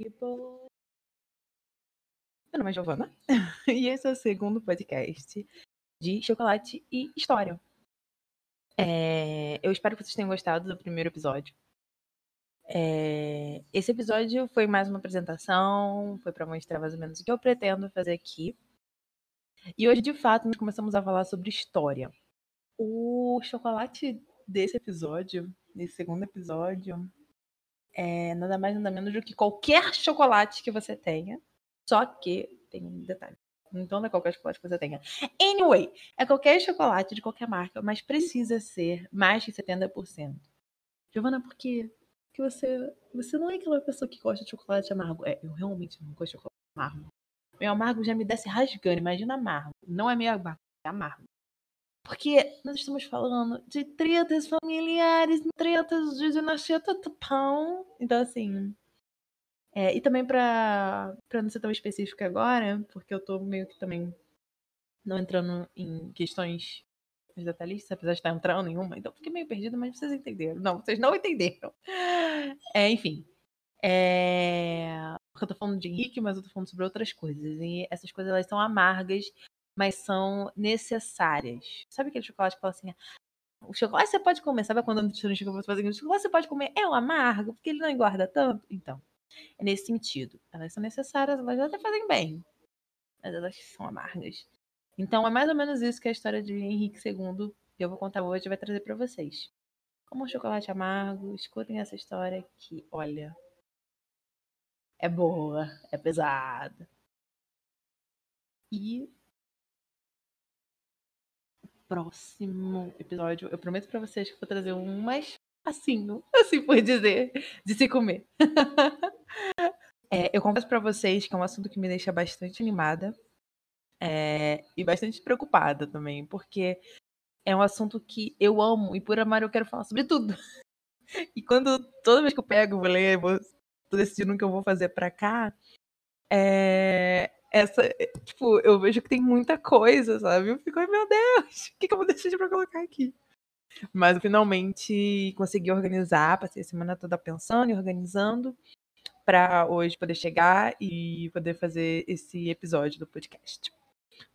people. Meu nome é Giovana e esse é o segundo podcast de chocolate e história. É, eu espero que vocês tenham gostado do primeiro episódio. É, esse episódio foi mais uma apresentação, foi para mostrar mais ou menos o que eu pretendo fazer aqui. E hoje, de fato, nós começamos a falar sobre história. O chocolate desse episódio, desse segundo episódio, é nada mais nada menos do que qualquer chocolate que você tenha. Só que tem um detalhe. Então não é qualquer chocolate que você tenha. Anyway, é qualquer chocolate de qualquer marca, mas precisa ser mais de 70%. Giovana, por quê? Porque você, você não é aquela pessoa que gosta de chocolate amargo. É, eu realmente não gosto de chocolate amargo. Meu amargo já me desce rasgando, imagina amargo. Não é meio amargo, é amargo. Porque nós estamos falando de tretas familiares, tretas de dinastia pão. Então, assim. É, e também para não ser tão específica agora, porque eu tô meio que também não entrando em questões detalhistas, apesar de estar entrando em uma, então fiquei meio perdida, mas vocês entenderam. Não, vocês não entenderam. É, enfim. É... Porque eu tô falando de Henrique, mas eu tô falando sobre outras coisas. E essas coisas elas são amargas mas são necessárias. Sabe aquele chocolate que fala assim: o chocolate você pode comer, sabe quando eu vou fazer o chocolate você pode comer é o amargo, porque ele não engorda tanto? Então, é nesse sentido. Elas são necessárias, elas até fazem bem, mas elas são amargas. Então, é mais ou menos isso que a história de Henrique II eu vou contar hoje vai trazer para vocês. Como um chocolate amargo, escutem essa história que, olha, é boa, é pesada. E próximo episódio, eu prometo para vocês que vou trazer um mais facinho, assim por dizer, de se comer. é, eu confesso para vocês que é um assunto que me deixa bastante animada é, e bastante preocupada também, porque é um assunto que eu amo e por amar eu quero falar sobre tudo. E quando toda vez que eu pego, vou ler, vou, tô decidindo o que eu vou fazer para cá, é, essa, tipo, eu vejo que tem muita coisa, sabe? Eu fico, ai meu Deus, o que, que eu vou decidir pra colocar aqui? Mas finalmente consegui organizar, passei a semana toda pensando e organizando para hoje poder chegar e poder fazer esse episódio do podcast.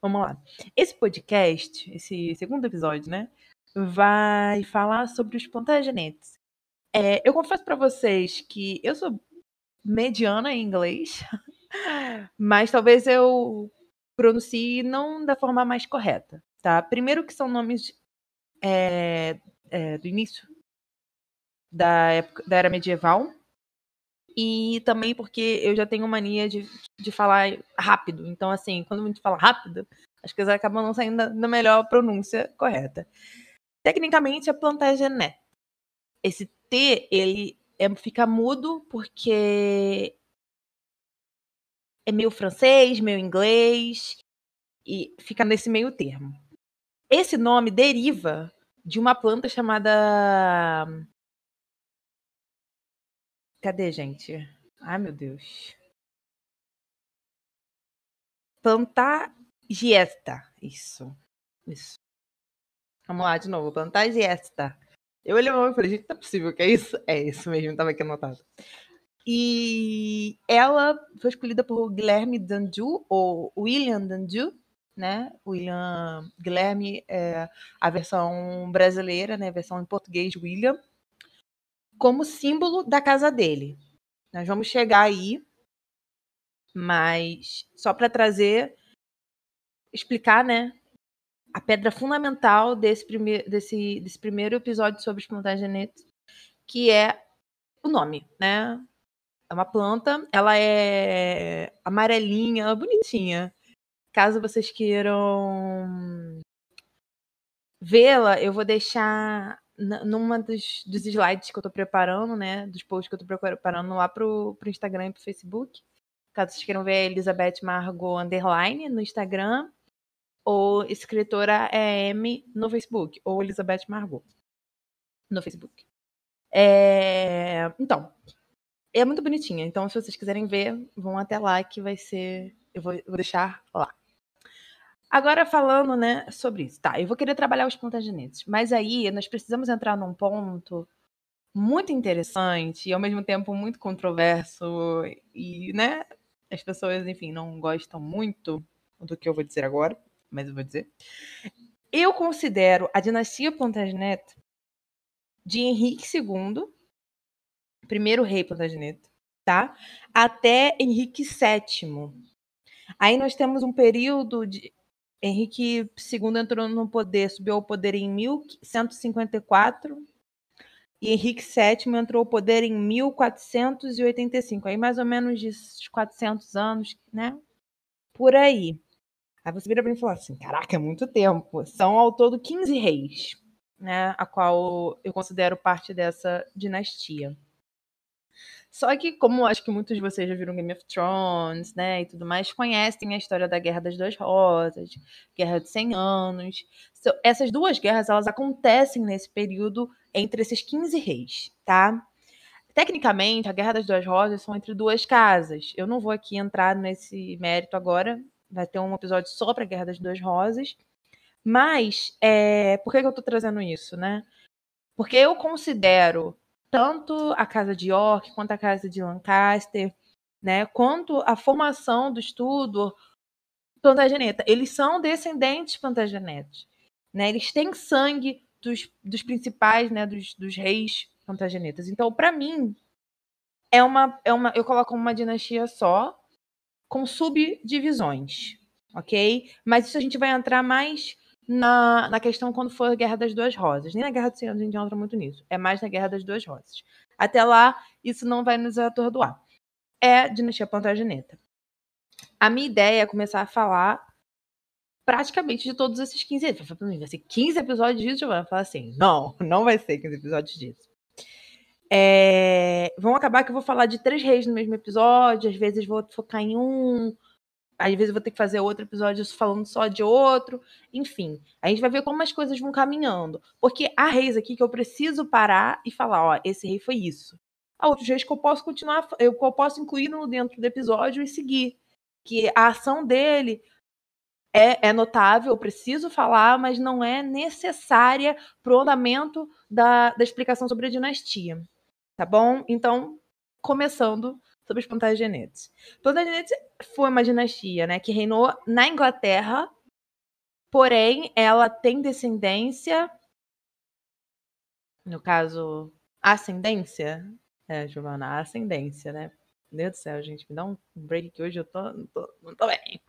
Vamos lá. Esse podcast, esse segundo episódio, né, vai falar sobre os plantagenetes. É, eu confesso para vocês que eu sou mediana em inglês, mas talvez eu pronuncie não da forma mais correta, tá? Primeiro que são nomes é, é, do início da, época, da era medieval, e também porque eu já tenho mania de, de falar rápido. Então, assim, quando a gente fala rápido, as coisas acabam não saindo na melhor pronúncia correta. Tecnicamente, é plantagenet. Esse T, ele é, fica mudo porque é meio francês, meio inglês, e fica nesse meio termo. Esse nome deriva de uma planta chamada. Cadê, gente? Ai, meu Deus. Plantagiesta. Isso. Isso. Vamos lá de novo. Plantagiesta. Eu olhei o nome e falei, gente, é possível que é isso? É isso mesmo, estava aqui anotado. E ela foi escolhida por Guilherme Dandu, ou William Dandu, né? William Guilherme é a versão brasileira, né? A versão em português William, como símbolo da casa dele. Nós vamos chegar aí, mas só para trazer, explicar, né? A pedra fundamental desse, prime desse, desse primeiro episódio sobre plantagenetes, que é o nome, né? É uma planta, ela é amarelinha, bonitinha. Caso vocês queiram vê-la, eu vou deixar numa dos, dos slides que eu tô preparando, né? Dos posts que eu tô preparando lá pro, pro Instagram e pro Facebook. Caso vocês queiram ver a Elizabeth Margot Underline no Instagram, ou escritora EM no Facebook, ou Elizabeth Margot no Facebook. É... Então, é muito bonitinha. Então, se vocês quiserem ver, vão até lá que vai ser. Eu vou, vou deixar lá. Agora falando, né, sobre isso. Tá, eu vou querer trabalhar os plantagenetes. Mas aí nós precisamos entrar num ponto muito interessante e ao mesmo tempo muito controverso e, né, as pessoas, enfim, não gostam muito do que eu vou dizer agora, mas eu vou dizer. Eu considero a dinastia Plantagenet de Henrique II, primeiro rei Plantagenet, tá? Até Henrique VII. Aí nós temos um período de Henrique II entrou no poder, subiu ao poder em 1154 e Henrique VII entrou ao poder em 1485. Aí mais ou menos de 400 anos, né? Por aí. Aí você vira para mim e fala assim: caraca, é muito tempo. São ao todo 15 reis, né? A qual eu considero parte dessa dinastia. Só que, como acho que muitos de vocês já viram Game of Thrones, né, e tudo mais, conhecem a história da Guerra das Duas Rosas, Guerra de 100 Anos. Essas duas guerras, elas acontecem nesse período entre esses 15 reis, tá? Tecnicamente, a Guerra das Duas Rosas são entre duas casas. Eu não vou aqui entrar nesse mérito agora, vai ter um episódio só para a Guerra das Duas Rosas. Mas, é... por que, que eu estou trazendo isso, né? Porque eu considero tanto a casa de York quanto a casa de Lancaster, né, quanto a formação do estudo Plantageneta. Eles são descendentes Plantagenetos, né? Eles têm sangue dos, dos principais, né, dos, dos reis Plantagenetas. Então, para mim, é uma, é uma, eu coloco uma dinastia só, com subdivisões, ok? Mas isso a gente vai entrar mais na, na questão quando for a Guerra das Duas Rosas. Nem na Guerra dos Cem Anos a gente entra muito nisso. É mais na Guerra das Duas Rosas. Até lá, isso não vai nos atordoar. É dinastia Plantageneta. A minha ideia é começar a falar praticamente de todos esses 15 episódios. Vai ser 15 episódios disso, Giovana? Falar assim, não, não vai ser 15 episódios disso. É... Vão acabar que eu vou falar de três reis no mesmo episódio, às vezes vou focar em um, às vezes eu vou ter que fazer outro episódio falando só de outro. Enfim, a gente vai ver como as coisas vão caminhando. Porque há reis aqui que eu preciso parar e falar: ó, esse rei foi isso. Há outros reis que eu posso continuar, eu, eu posso incluir no dentro do episódio e seguir. Que a ação dele é, é notável, eu preciso falar, mas não é necessária para o andamento da, da explicação sobre a dinastia. Tá bom? Então, começando sobre os Plantagenets. Plantagenets foi uma dinastia, né, que reinou na Inglaterra, porém ela tem descendência, no caso, ascendência, é, Giovana, ascendência, né? Meu Deus do céu, gente, me dá um break que hoje eu tô, não, tô, não tô bem.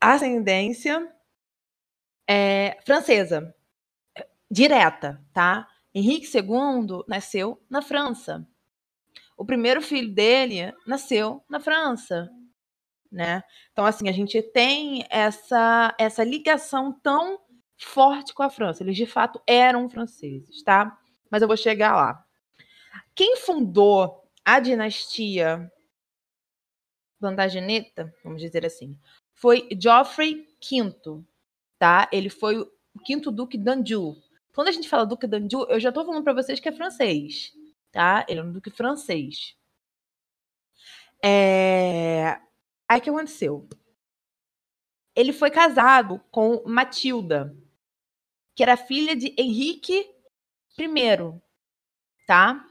Ascendência é, francesa, direta, tá? Henrique II nasceu na França o primeiro filho dele nasceu na França, né? Então assim, a gente tem essa essa ligação tão forte com a França. Eles de fato eram franceses, tá? Mas eu vou chegar lá. Quem fundou a dinastia Plantageneta, vamos dizer assim, foi Geoffrey V, tá? Ele foi o quinto duque d'Anjou. Quando a gente fala duque d'Anjou, eu já estou falando para vocês que é francês, tá? Ele é um duque francês. É... Aí que aconteceu? Ele foi casado com Matilda, que era filha de Henrique I, tá?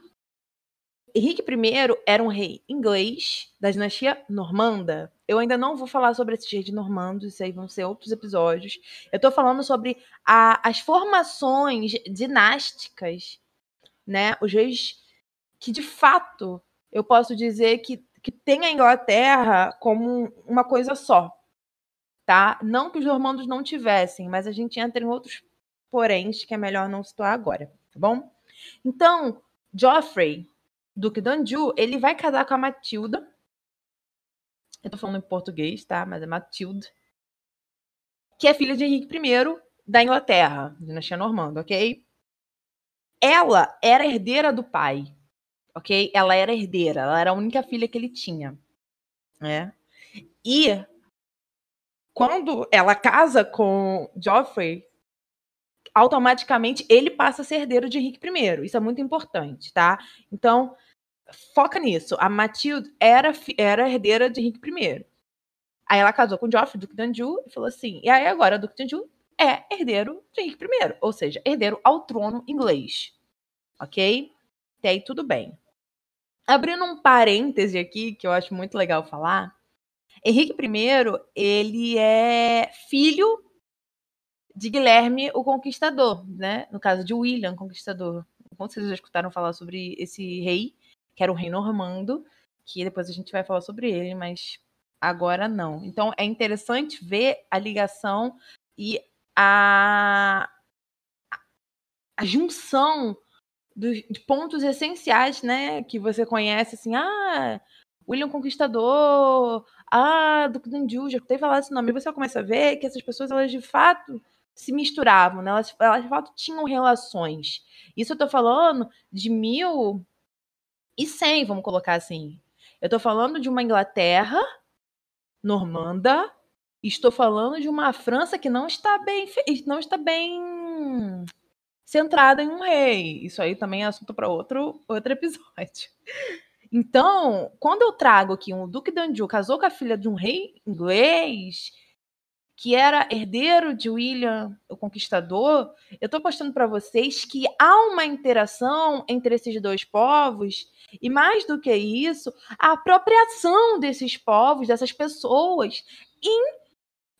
Henrique I era um rei inglês da dinastia normanda. Eu ainda não vou falar sobre esses reis normandos, isso aí vão ser outros episódios. Eu tô falando sobre a, as formações dinásticas, né? Os reis que de fato eu posso dizer que, que tem a Inglaterra como uma coisa só. Tá? Não que os normandos não tivessem, mas a gente entra em outros poréns que é melhor não situar agora, tá bom? Então, Geoffrey, Duque d'Anjou, ele vai casar com a Matilda. Eu tô falando em português, tá? Mas é Matilda. Que é filha de Henrique I da Inglaterra, dinastia normanda, ok? Ela era herdeira do pai, ok? Ela era herdeira, ela era a única filha que ele tinha, né? E quando ela casa com Geoffrey, automaticamente ele passa a ser herdeiro de Henrique I. Isso é muito importante, tá? Então, foca nisso. A Matilde era, era herdeira de Henrique I. Aí ela casou com Geoffrey, Duque de Anjou, e falou assim: e aí agora Duque de Anjou é herdeiro de Henrique I, ou seja, herdeiro ao trono inglês. Ok? Até aí tudo bem. Abrindo um parêntese aqui, que eu acho muito legal falar, Henrique I, ele é filho de Guilherme o Conquistador, né? No caso de William Conquistador. Com vocês já escutaram falar sobre esse rei, que era o rei normando, que depois a gente vai falar sobre ele, mas agora não. Então é interessante ver a ligação e a, a junção dos, pontos essenciais, né? Que você conhece, assim, ah, William Conquistador, ah, Duque Danju, já teve falar esse nome. E você começa a ver que essas pessoas, elas de fato se misturavam, né? Elas, elas de fato tinham relações. Isso eu tô falando de mil e cem, vamos colocar assim. Eu tô falando de uma Inglaterra normanda, estou falando de uma França que não está bem, não está bem centrada em um rei. Isso aí também é assunto para outro, outro episódio. Então, quando eu trago aqui um Duque Danju casou com a filha de um rei inglês, que era herdeiro de William o Conquistador, eu estou mostrando para vocês que há uma interação entre esses dois povos, e mais do que isso, a apropriação desses povos, dessas pessoas, em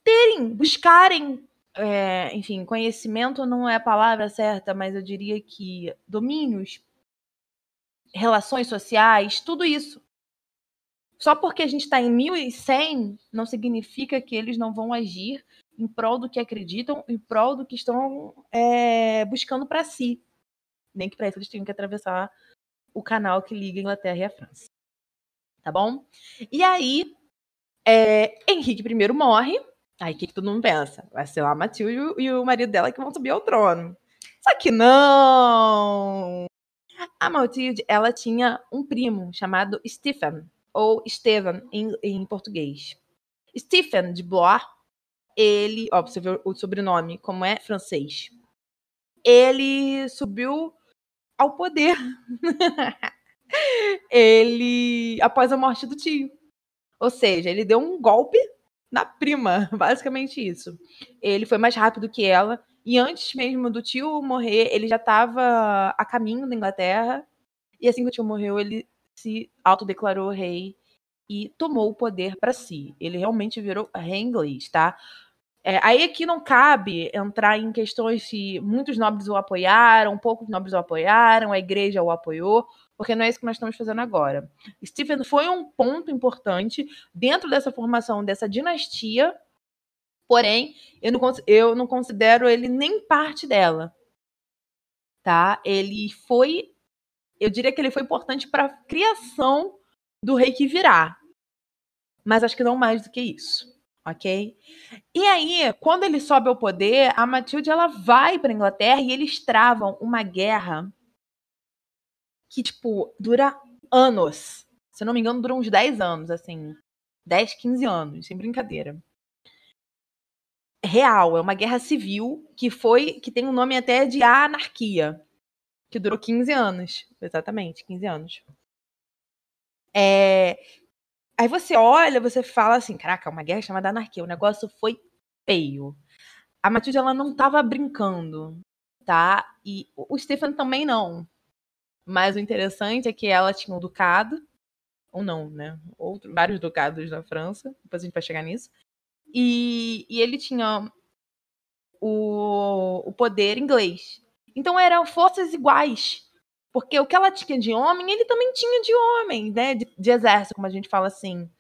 terem, buscarem, é, enfim, conhecimento não é a palavra certa, mas eu diria que domínios, relações sociais, tudo isso só porque a gente está em 1100 não significa que eles não vão agir em prol do que acreditam, em prol do que estão é, buscando para si. Nem que para isso eles tenham que atravessar o canal que liga a Inglaterra e a França. Tá bom? E aí, é, Henrique I morre. Aí o que, que todo mundo pensa? Vai ser lá a Matilde e o marido dela que vão subir ao trono. Só que não! A Matilde, ela tinha um primo chamado Stephen ou Estevan em, em português. Stephen de Blois, ele, ó, você vê o sobrenome, como é francês. Ele subiu ao poder. ele, após a morte do tio. Ou seja, ele deu um golpe na prima, basicamente isso. Ele foi mais rápido que ela, e antes mesmo do tio morrer, ele já estava a caminho da Inglaterra. E assim que o tio morreu, ele se autodeclarou rei e tomou o poder para si. Ele realmente virou rei inglês, tá? É, aí aqui não cabe entrar em questões se muitos nobres o apoiaram, poucos nobres o apoiaram, a igreja o apoiou, porque não é isso que nós estamos fazendo agora. Stephen foi um ponto importante dentro dessa formação dessa dinastia, porém, eu não, eu não considero ele nem parte dela. Tá? Ele foi eu diria que ele foi importante para a criação do rei que virá. Mas acho que não mais do que isso. Ok? E aí, quando ele sobe ao poder, a Matilde ela vai para Inglaterra e eles travam uma guerra que, tipo, dura anos. Se não me engano, dura uns 10 anos, assim. 10, 15 anos, sem brincadeira. Real, é uma guerra civil que foi, que tem um nome até de anarquia que durou 15 anos. Exatamente, 15 anos. É... Aí você olha, você fala assim, caraca, uma guerra chamada anarquia, o negócio foi feio. A Matilde, ela não tava brincando, tá? E o Stefan também não. Mas o interessante é que ela tinha um ducado, ou não, né? Outro, vários ducados na França, depois a gente vai chegar nisso. E, e ele tinha o, o poder inglês. Então eram forças iguais. Porque o que ela tinha de homem, ele também tinha de homem, né? De, de, exército, como a gente fala assim.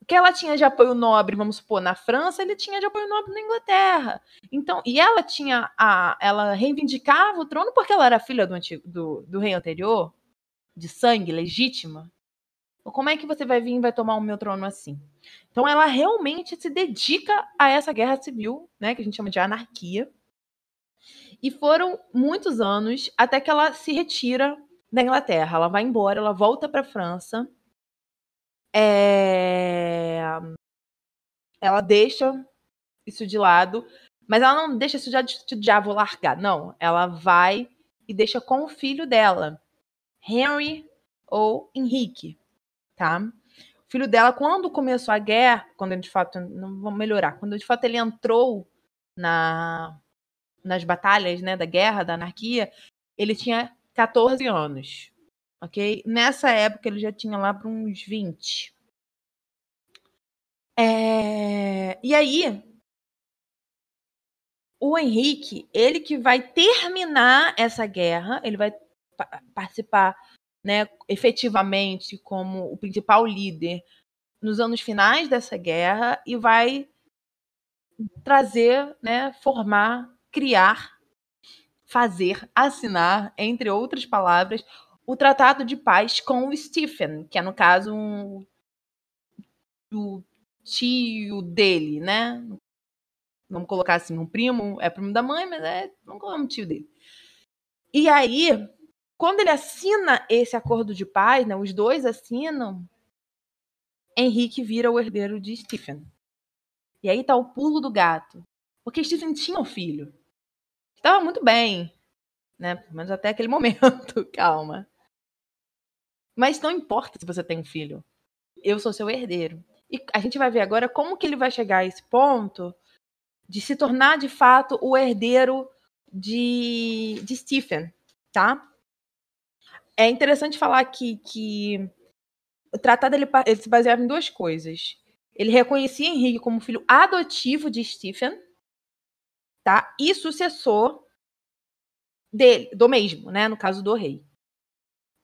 O que ela tinha de apoio nobre, vamos supor, na França, ele tinha de apoio nobre na Inglaterra. Então, e ela tinha a. Ela reivindicava o trono porque ela era filha do, antigo, do, do rei anterior, de sangue, legítima. Como é que você vai vir e vai tomar o meu trono assim? Então ela realmente se dedica a essa guerra civil, né? Que a gente chama de anarquia e foram muitos anos até que ela se retira da Inglaterra. Ela vai embora, ela volta para a França. É... Ela deixa isso de lado, mas ela não deixa isso de, de vou largar. Não, ela vai e deixa com o filho dela, Henry ou Henrique, tá? O filho dela, quando começou a guerra, quando ele de fato, não vamos melhorar, quando de fato ele entrou na nas batalhas, né, da guerra, da anarquia, ele tinha 14 anos, ok? Nessa época ele já tinha lá para uns 20. É... E aí, o Henrique, ele que vai terminar essa guerra, ele vai participar né, efetivamente como o principal líder nos anos finais dessa guerra e vai trazer, né, formar, criar, fazer, assinar, entre outras palavras, o Tratado de Paz com o Stephen, que é, no caso, um, o tio dele, né? Vamos colocar assim, um primo, é primo da mãe, mas é, vamos colocar um tio dele. E aí, quando ele assina esse acordo de paz, né, os dois assinam, Henrique vira o herdeiro de Stephen. E aí tá o pulo do gato. Porque Stephen tinha um filho. Estava muito bem, né? Pelo menos até aquele momento, calma. Mas não importa se você tem um filho. Eu sou seu herdeiro. E a gente vai ver agora como que ele vai chegar a esse ponto de se tornar de fato o herdeiro de, de Stephen, tá? É interessante falar aqui que o tratado ele, ele se baseava em duas coisas. Ele reconhecia Henrique como filho adotivo de Stephen, tá? E sucessor dele, do mesmo, né? No caso do rei.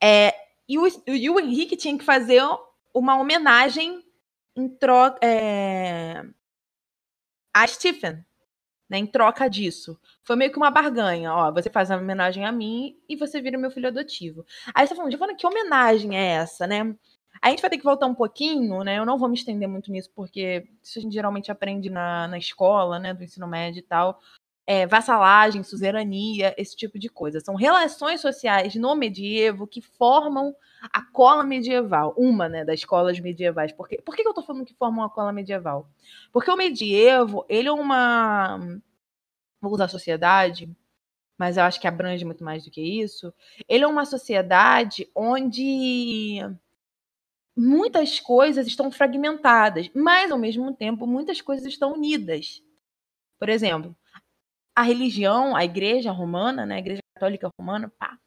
É, e, o, e o Henrique tinha que fazer uma homenagem em troca é, a Stephen, né, em troca disso. Foi meio que uma barganha. Ó, você faz uma homenagem a mim e você vira meu filho adotivo. Aí você tá falando, Giovana, que homenagem é essa, né? A gente vai ter que voltar um pouquinho, né? Eu não vou me estender muito nisso, porque isso a gente geralmente aprende na, na escola, né? Do ensino médio e tal. É, vassalagem, suzerania, esse tipo de coisa. São relações sociais no medievo que formam a cola medieval, uma né, das colas medievais. Por, por que eu estou falando que formam a cola medieval? Porque o medievo, ele é uma. Vou usar sociedade, mas eu acho que abrange muito mais do que isso. Ele é uma sociedade onde muitas coisas estão fragmentadas, mas ao mesmo tempo muitas coisas estão unidas. Por exemplo, a religião, a igreja romana, né, a igreja católica romana, pá,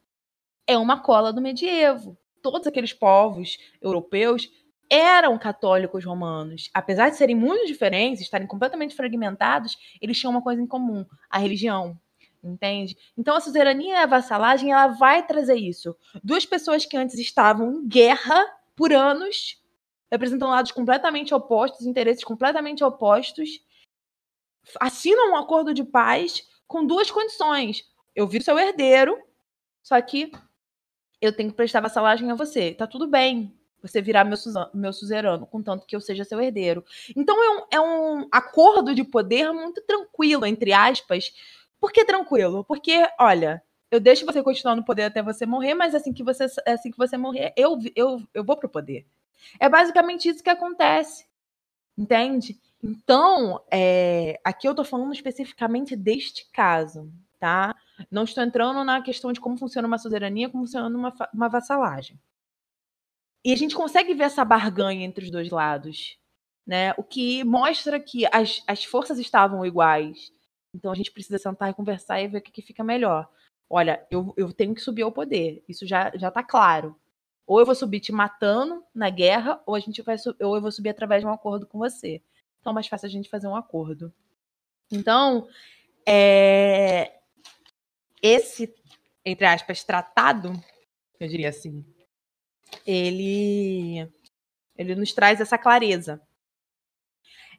é uma cola do medievo. Todos aqueles povos europeus eram católicos romanos. Apesar de serem muito diferentes, estarem completamente fragmentados, eles tinham uma coisa em comum, a religião. Entende? Então a suzerania e a vassalagem ela vai trazer isso. Duas pessoas que antes estavam em guerra por anos, representam lados completamente opostos, interesses completamente opostos, assinam um acordo de paz com duas condições. Eu viro seu herdeiro, só que eu tenho que prestar vassalagem a você. Tá tudo bem você virar meu, meu suzerano, contanto que eu seja seu herdeiro. Então é um, é um acordo de poder muito tranquilo, entre aspas. Por que tranquilo? Porque, olha, eu deixo você continuar no poder até você morrer, mas assim que você, assim que você morrer, eu, eu, eu vou pro poder. É basicamente isso que acontece. Entende? Então, é, aqui eu estou falando especificamente deste caso, tá? Não estou entrando na questão de como funciona uma suzerania, como funciona uma, uma vassalagem. E a gente consegue ver essa barganha entre os dois lados, né? O que mostra que as, as forças estavam iguais. Então a gente precisa sentar e conversar e ver o que, que fica melhor olha, eu, eu tenho que subir ao poder. Isso já, já tá claro. Ou eu vou subir te matando na guerra, ou a gente vai ou eu vou subir através de um acordo com você. Então é mais fácil a gente fazer um acordo. Então, é, esse, entre aspas, tratado, eu diria assim, ele, ele nos traz essa clareza.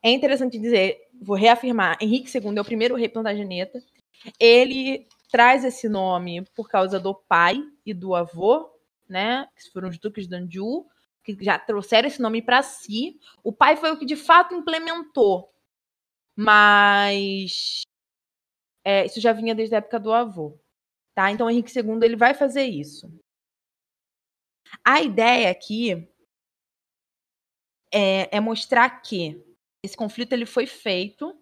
É interessante dizer, vou reafirmar, Henrique II é o primeiro rei plantageneta. Ele traz esse nome por causa do pai e do avô, né? Que foram os duques de Anjou, que já trouxeram esse nome para si. O pai foi o que de fato implementou, mas é, isso já vinha desde a época do avô, tá? Então Henrique II ele vai fazer isso. A ideia aqui é, é mostrar que esse conflito ele foi feito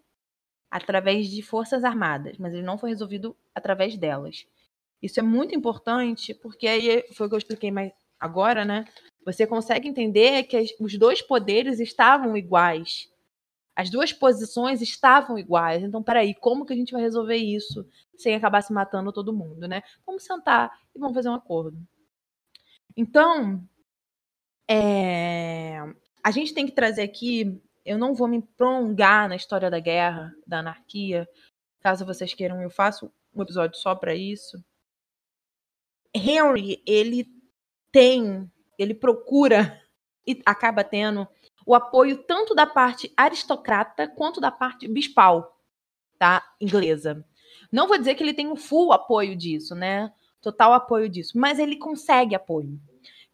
através de forças armadas, mas ele não foi resolvido através delas. Isso é muito importante, porque aí foi o que eu expliquei mais agora, né? Você consegue entender que os dois poderes estavam iguais. As duas posições estavam iguais. Então, peraí, como que a gente vai resolver isso sem acabar se matando todo mundo, né? Vamos sentar e vamos fazer um acordo. Então, é, a gente tem que trazer aqui. Eu não vou me prolongar na história da guerra, da anarquia. Caso vocês queiram, eu faço um episódio só para isso. Henry, ele tem, ele procura e acaba tendo o apoio tanto da parte aristocrata quanto da parte bispal, tá? Inglesa. Não vou dizer que ele tem o full apoio disso, né? Total apoio disso, mas ele consegue apoio.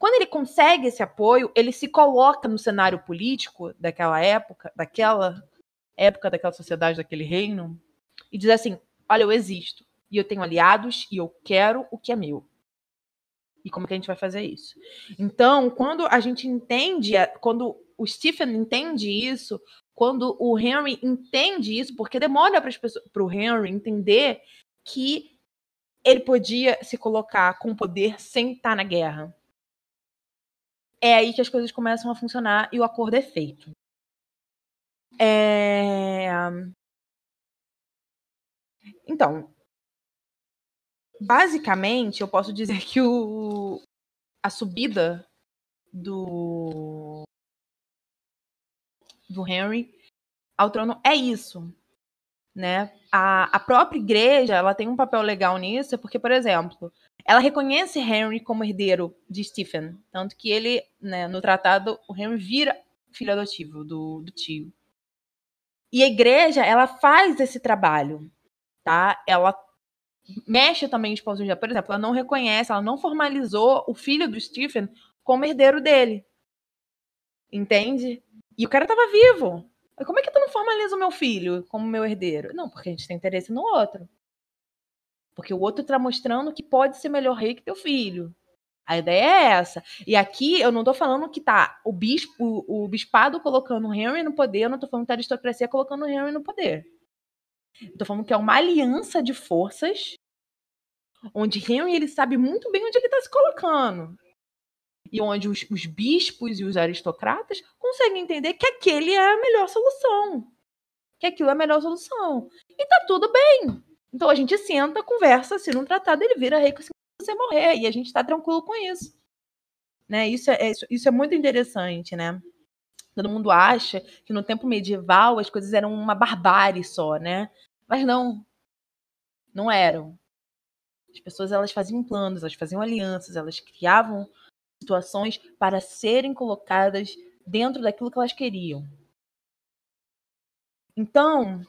Quando ele consegue esse apoio, ele se coloca no cenário político daquela época, daquela época, daquela sociedade, daquele reino, e diz assim: olha, eu existo, e eu tenho aliados, e eu quero o que é meu. E como que a gente vai fazer isso? Então, quando a gente entende, quando o Stephen entende isso, quando o Henry entende isso, porque demora para o Henry entender que ele podia se colocar com poder sem estar na guerra é aí que as coisas começam a funcionar e o acordo é feito. É... Então, basicamente, eu posso dizer que o... a subida do do Henry ao trono é isso, né? A, a própria igreja ela tem um papel legal nisso, porque, por exemplo, ela reconhece Henry como herdeiro de Stephen, tanto que ele, né, no tratado, o Henry vira filho adotivo do, do tio. E a igreja, ela faz esse trabalho, tá? Ela mexe também os pontos de Por exemplo, ela não reconhece, ela não formalizou o filho do Stephen como herdeiro dele. Entende? E o cara tava vivo. Como é que tu não formaliza o meu filho como meu herdeiro? Não, porque a gente tem interesse no outro. Porque o outro está mostrando que pode ser melhor rei que teu filho. A ideia é essa. E aqui eu não estou falando que tá o bispo, o, o bispado colocando o Henry no poder, eu não estou falando que a aristocracia colocando o Henry no poder. Estou falando que é uma aliança de forças onde Henry ele sabe muito bem onde ele está se colocando. E onde os, os bispos e os aristocratas conseguem entender que aquele é a melhor solução. Que aquilo é a melhor solução. E tá tudo bem. Então a gente senta, conversa, assina um tratado, ele vira rei se você morrer. E a gente está tranquilo com isso. Né? Isso, é, isso, isso é muito interessante, né? Todo mundo acha que no tempo medieval as coisas eram uma barbárie só, né? Mas não. Não eram. As pessoas elas faziam planos, elas faziam alianças, elas criavam situações para serem colocadas dentro daquilo que elas queriam. Então,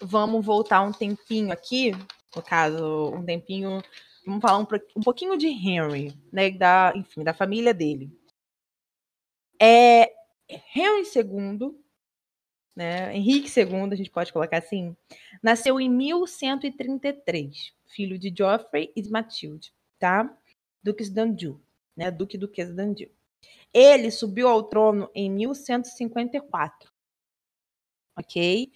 vamos voltar um tempinho aqui, no caso, um tempinho, vamos falar um, um pouquinho de Henry, né, da, enfim, da família dele. É Henry II, né, Henrique II, a gente pode colocar assim, nasceu em 1133, filho de Geoffrey e de Matilde, tá? Duques d'Anjou, né, Duque e Duquesa d'Anjou. Ele subiu ao trono em 1154, ok?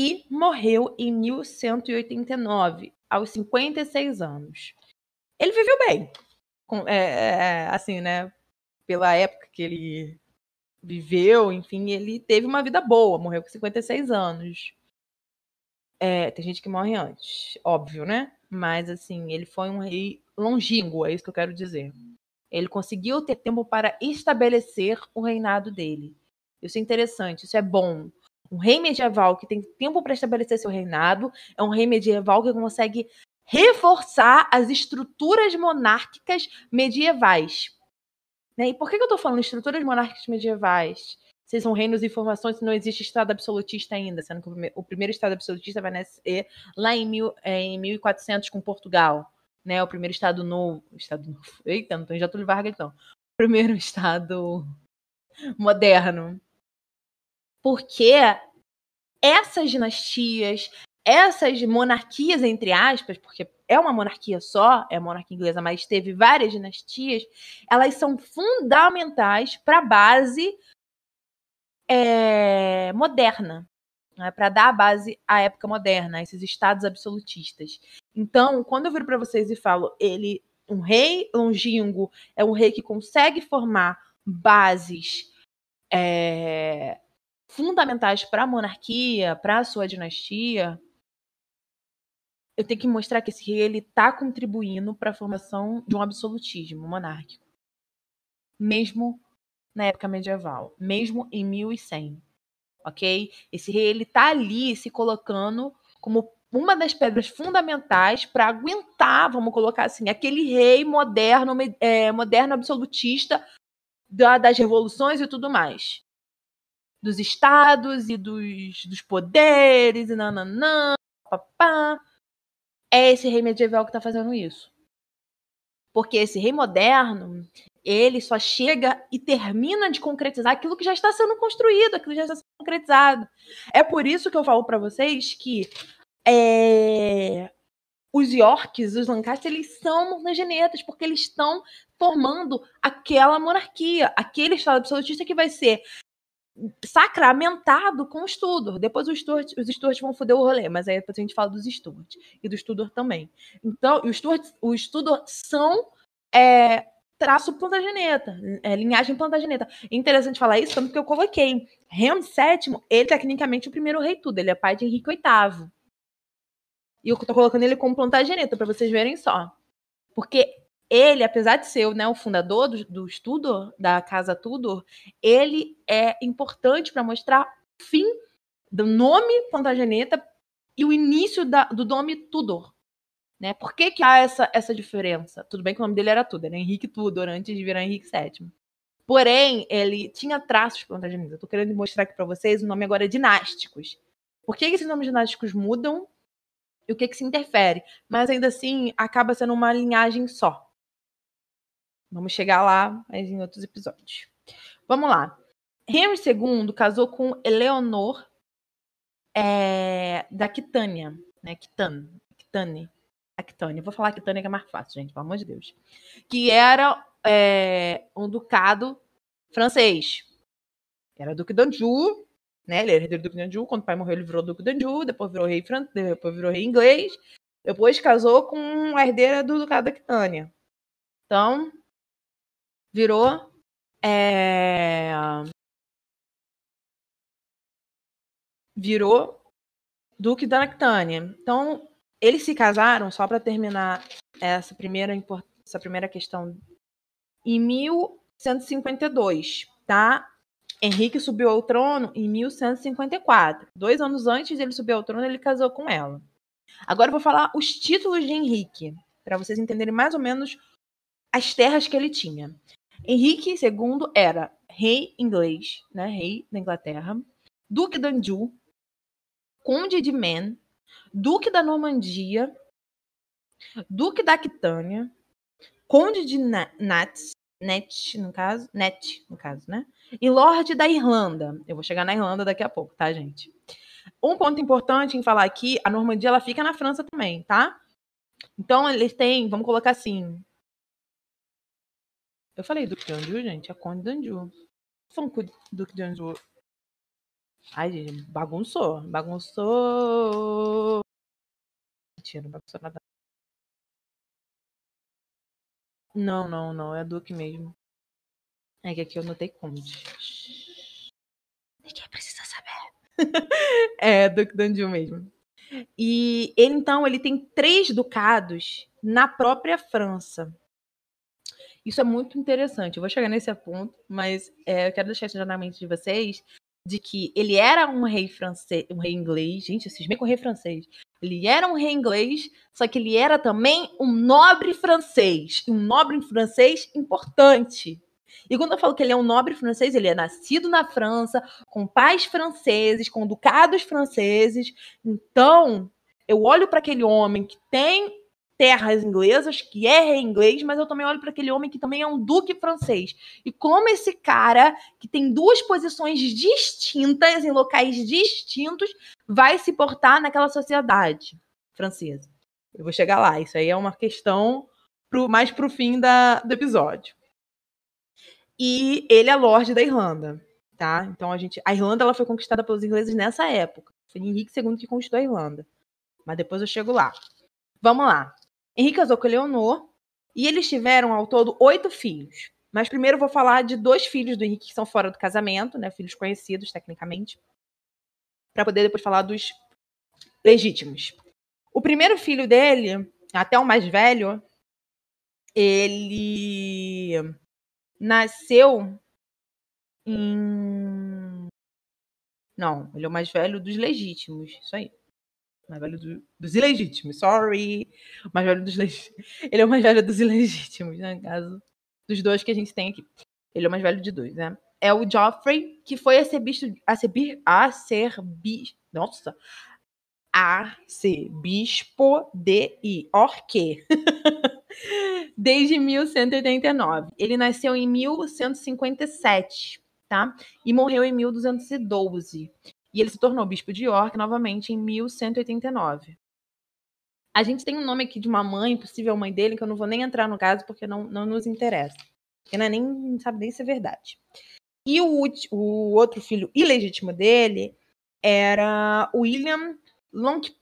E morreu em 1189, aos 56 anos. Ele viveu bem, com, é, é, assim, né? Pela época que ele viveu, enfim, ele teve uma vida boa, morreu com 56 anos. É, tem gente que morre antes, óbvio, né? Mas, assim, ele foi um rei longínquo, é isso que eu quero dizer. Ele conseguiu ter tempo para estabelecer o reinado dele. Isso é interessante, isso é bom. Um rei medieval que tem tempo para estabelecer seu reinado é um rei medieval que consegue reforçar as estruturas monárquicas medievais. Né? E por que, eu estou falando estruturas monárquicas medievais? Se são reinos e formações, não existe Estado absolutista ainda, sendo que o primeiro Estado absolutista vai nascer lá em, mil, é, em 1400 com Portugal. Né, o primeiro Estado novo. Estado novo. Eita, não já tô Vargas, então. Primeiro Estado moderno porque essas dinastias, essas monarquias, entre aspas, porque é uma monarquia só, é a monarquia inglesa, mas teve várias dinastias, elas são fundamentais para a base é, moderna, né, para dar a base à época moderna, a esses estados absolutistas. Então, quando eu viro para vocês e falo, ele, um rei longínquo, é um rei que consegue formar bases é, fundamentais para a monarquia, para a sua dinastia, eu tenho que mostrar que esse rei está contribuindo para a formação de um absolutismo monárquico, mesmo na época medieval, mesmo em 1100, ok? Esse rei está ali se colocando como uma das pedras fundamentais para aguentar, vamos colocar assim, aquele rei moderno, é, moderno absolutista da, das revoluções e tudo mais. Dos estados e dos, dos poderes e nananã, papá é esse rei medieval que está fazendo isso. Porque esse rei moderno, ele só chega e termina de concretizar aquilo que já está sendo construído, aquilo que já está sendo concretizado. É por isso que eu falo para vocês que é, os Yorks, os Lancaster, eles são montagenetas, porque eles estão formando aquela monarquia, aquele Estado absolutista que vai ser sacramentado com o Studor. Depois os Stuart, os Stuart vão foder o rolê, mas aí depois a gente fala dos Stuart e do Studor também. Então, os Stuart, os Studor são é, traço plantageneta, é, linhagem plantageneta. É interessante falar isso, tanto que eu coloquei. Henry VII, ele é tecnicamente o primeiro rei tudo, ele é pai de Henrique VIII. E eu tô colocando ele como plantageneta, para vocês verem só. Porque ele, apesar de ser né, o fundador do, do Tudor, da Casa Tudor, ele é importante para mostrar o fim do nome Plantageneta e o início da, do nome Tudor. Né? Por que, que há essa, essa diferença? Tudo bem que o nome dele era Tudor, né? Henrique Tudor, antes de virar Henrique VII. Porém, ele tinha traços Plantageneta. Estou querendo mostrar aqui para vocês o nome agora é dinásticos. Por que, que esses nomes dinásticos mudam e o que, que se interfere? Mas ainda assim, acaba sendo uma linhagem só. Vamos chegar lá, mas em outros episódios. Vamos lá. Henry II casou com Eleonor é, da Aquitânia, né? Quitan, Aquitânia. Aquitânia. Vou falar Aquitânia que é mais fácil, gente, pelo amor de Deus. Que era é, um ducado francês. Era Duque d'Anjou, né? Ele era herdeiro do Duque d'Anjou. Quando o pai morreu, ele virou Duque d'Anjou. Depois virou rei francês, depois virou rei inglês. Depois casou com a herdeira do Ducado da Aquitânia. Então, virou é, virou Duque da Lactânia. Então, eles se casaram, só para terminar essa primeira, essa primeira questão, em 1152, tá? Henrique subiu ao trono em 1154. Dois anos antes dele subir ao trono, ele casou com ela. Agora eu vou falar os títulos de Henrique, para vocês entenderem mais ou menos as terras que ele tinha. Henrique II era rei inglês, né, rei da Inglaterra, duque de Anjou, conde de Maine, duque da Normandia, duque da Aquitânia, conde de Nats, Net, no caso, Net, no caso, né? E Lorde da Irlanda. Eu vou chegar na Irlanda daqui a pouco, tá, gente? Um ponto importante em falar aqui, a Normandia ela fica na França também, tá? Então eles têm, vamos colocar assim, eu falei Duque de Anjou, gente. É Conde de Anjou. Falando Duque de Anjou. Ai, gente, bagunçou. Bagunçou. Mentira, não bagunçou nada. Não, não, não. É Duque mesmo. É que aqui eu notei Conde. Ninguém precisa saber. é, Duque de Anjou mesmo. E ele, então, ele tem três ducados na própria França. Isso é muito interessante. Eu vou chegar nesse ponto, mas é, eu quero deixar isso na mente de vocês de que ele era um rei francês, um rei inglês, gente, eu cismei com rei francês. Ele era um rei inglês, só que ele era também um nobre francês, um nobre francês importante. E quando eu falo que ele é um nobre francês, ele é nascido na França, com pais franceses, com ducados franceses. Então, eu olho para aquele homem que tem terras inglesas, que é inglês, mas eu também olho para aquele homem que também é um duque francês. E como esse cara, que tem duas posições distintas, em locais distintos, vai se portar naquela sociedade francesa. Eu vou chegar lá, isso aí é uma questão pro, mais pro fim da, do episódio. E ele é Lorde da Irlanda, tá? Então a gente, a Irlanda ela foi conquistada pelos ingleses nessa época. Foi Henrique II que conquistou a Irlanda. Mas depois eu chego lá. Vamos lá. Henrique casou com Leonor e eles tiveram ao todo oito filhos. Mas primeiro eu vou falar de dois filhos do Henrique que são fora do casamento, né? Filhos conhecidos, tecnicamente. Para poder depois falar dos legítimos. O primeiro filho dele, até o mais velho, ele nasceu em. Não, ele é o mais velho dos legítimos. Isso aí. Mais velho do, dos ilegítimos. Sorry. O mais velho dos. Ele é o mais velho dos ilegítimos, né? No caso dos dois que a gente tem aqui. Ele é o mais velho de dois, né? É o Joffrey, que foi a ser bicho. A ser, a ser bi, Nossa! A ser bispo de Iorque. Desde 1189. Ele nasceu em 1157 tá? E morreu em 1212. E ele se tornou bispo de York novamente em 1189. A gente tem um nome aqui de uma mãe, possível mãe dele, que eu não vou nem entrar no caso porque não, não nos interessa. Porque não, é nem, sabe nem se é verdade. E o, o outro filho ilegítimo dele era William Longpe,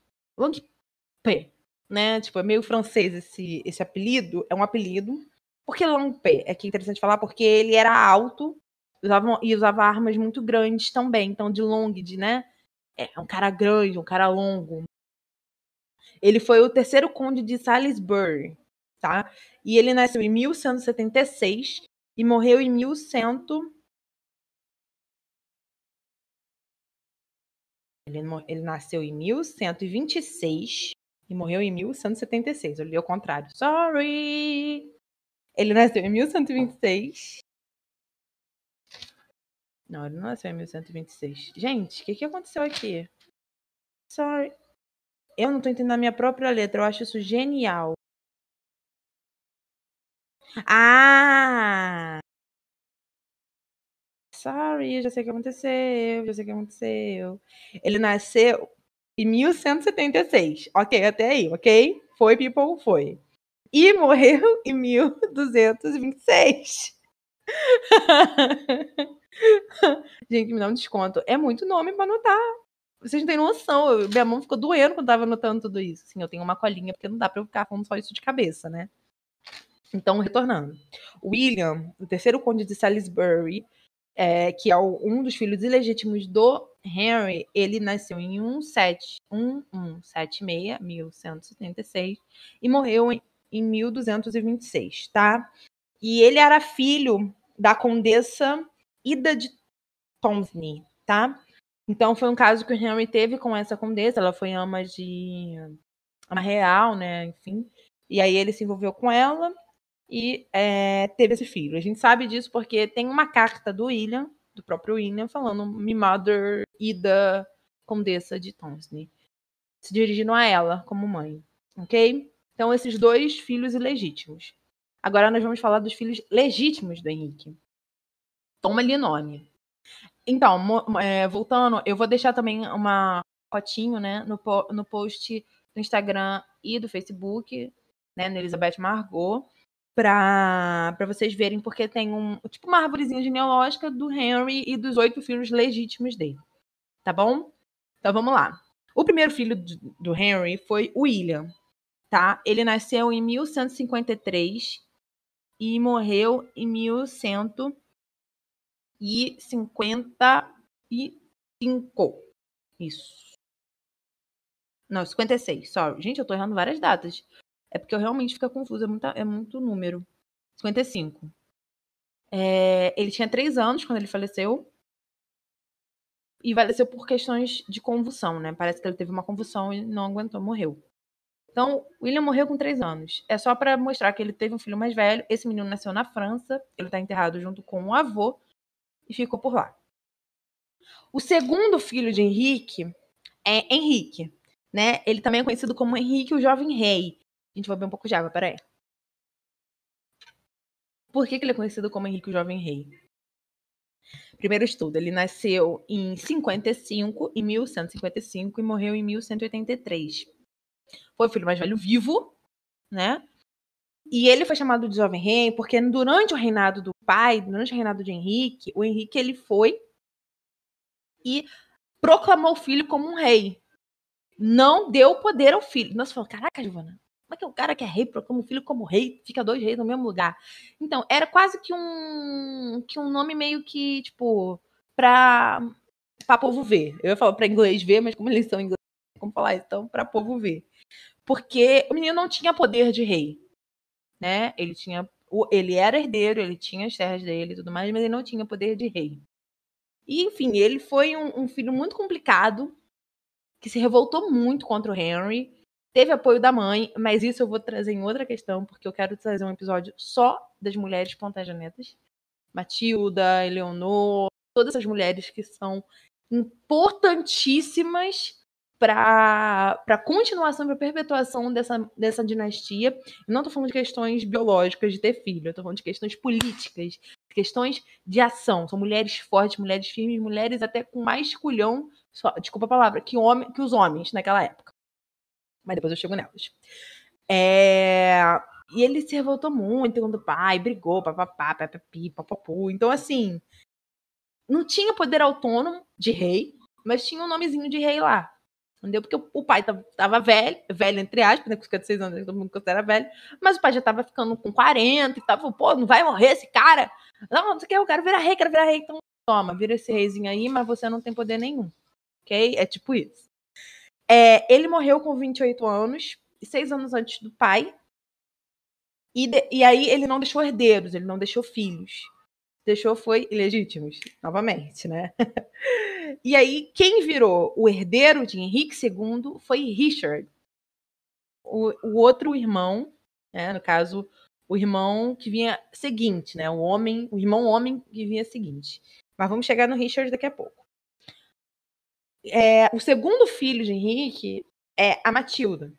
né? Tipo, é meio francês esse, esse apelido. É um apelido. Por que Longpe? É que é interessante falar porque ele era alto usavam, e usava armas muito grandes também. Então, de long, de, né? É um cara grande, um cara longo. Ele foi o terceiro conde de Salisbury, tá? E ele nasceu em 1176 e morreu em 1100. Ele, ele nasceu em 1126 e morreu em 1176. Eu li ao contrário. Sorry! Ele nasceu em 1126 não, ele não nasceu em 1126. Gente, o que, que aconteceu aqui? Sorry. Eu não tô entendendo a minha própria letra. Eu acho isso genial. Ah! Sorry, já sei o que aconteceu. Já sei o que aconteceu. Ele nasceu em 1176. Ok, até aí, ok? Foi, people, foi. E morreu em 1226. Gente, me dá um desconto. É muito nome pra anotar. Vocês não têm noção. Eu, minha mão ficou doendo quando tava anotando tudo isso. Assim, eu tenho uma colinha, porque não dá pra eu ficar falando só isso de cabeça, né? Então, retornando. William, o terceiro conde de Salisbury, é, que é o, um dos filhos ilegítimos do Henry, ele nasceu em 1176, 1176, e morreu em, em 1226, tá? E ele era filho da condessa Ida de Tomsney, tá? Então foi um caso que o Henry teve com essa condessa, ela foi ama de ama real, né? Enfim. E aí ele se envolveu com ela e é, teve esse filho. A gente sabe disso porque tem uma carta do William, do próprio William, falando me mother Ida Condessa de Tomsney, se dirigindo a ela como mãe, ok? Então esses dois filhos ilegítimos. Agora nós vamos falar dos filhos legítimos do Henrique. Toma-lhe nome. Então, é, voltando, eu vou deixar também uma fotinho, né, no, no post do Instagram e do Facebook, né, no Elizabeth Margot, para vocês verem, porque tem um tipo uma árvorezinha genealógica do Henry e dos oito filhos legítimos dele. Tá bom? Então vamos lá. O primeiro filho do Henry foi William, tá? Ele nasceu em 1153 e morreu em 1155. Isso. Não, 56, sorry. Gente, eu tô errando várias datas. É porque eu realmente fico confusa, é, muita, é muito número. 55. É, ele tinha 3 anos quando ele faleceu. E faleceu por questões de convulsão, né? Parece que ele teve uma convulsão e não aguentou, morreu. Então, William morreu com três anos. É só para mostrar que ele teve um filho mais velho. Esse menino nasceu na França. Ele está enterrado junto com o avô e ficou por lá. O segundo filho de Henrique é Henrique, né? Ele também é conhecido como Henrique o Jovem Rei. A gente vai beber um pouco de água, peraí. Por que, que ele é conhecido como Henrique o Jovem Rei? Primeiro estudo, ele nasceu em 55, em 1155 e morreu em 1183 foi o filho mais velho vivo, né? E ele foi chamado de jovem rei porque durante o reinado do pai, durante o reinado de Henrique, o Henrique ele foi e proclamou o filho como um rei. Não deu poder ao filho. Nossa, falou, caraca, Giovana, Como é que o cara que é rei proclama o filho como rei, fica dois reis no mesmo lugar? Então, era quase que um que um nome meio que, tipo, pra, pra povo ver. Eu ia falar pra inglês ver, mas como eles são inglês, como falar então, pra povo ver. Porque o menino não tinha poder de rei, né? Ele tinha ele era herdeiro, ele tinha as terras dele e tudo mais, mas ele não tinha poder de rei. E, enfim, ele foi um, um filho muito complicado, que se revoltou muito contra o Henry, teve apoio da mãe, mas isso eu vou trazer em outra questão, porque eu quero trazer um episódio só das mulheres Plantagenetas. Matilda, Eleonor, todas essas mulheres que são importantíssimas para a continuação, para a perpetuação dessa, dessa dinastia. Não estou falando de questões biológicas de ter filho, eu estou falando de questões políticas, questões de ação. São mulheres fortes, mulheres firmes, mulheres até com mais culhão, só, desculpa a palavra, que, homem, que os homens naquela época. Mas depois eu chego nelas. É... E ele se revoltou muito quando o pai brigou, papapá, papapi, papapu. Então, assim, não tinha poder autônomo de rei, mas tinha um nomezinho de rei lá. Entendeu? Porque o pai tava velho, velho entre aspas, né? Com 56 anos, todo mundo considera velho, mas o pai já tava ficando com 40 e tava, pô, não vai morrer esse cara? Não, não sei o que, eu quero virar rei, quero virar rei. Então, toma, vira esse reizinho aí, mas você não tem poder nenhum. Ok? É tipo isso. É, ele morreu com 28 anos, seis anos antes do pai. E, de, e aí ele não deixou herdeiros, ele não deixou filhos. Deixou foi ilegítimos, novamente, né? e aí, quem virou o herdeiro de Henrique II foi Richard, o, o outro irmão, né, no caso, o irmão que vinha seguinte, né? O homem, o irmão homem que vinha seguinte. Mas vamos chegar no Richard daqui a pouco. É, o segundo filho de Henrique é a Matilda.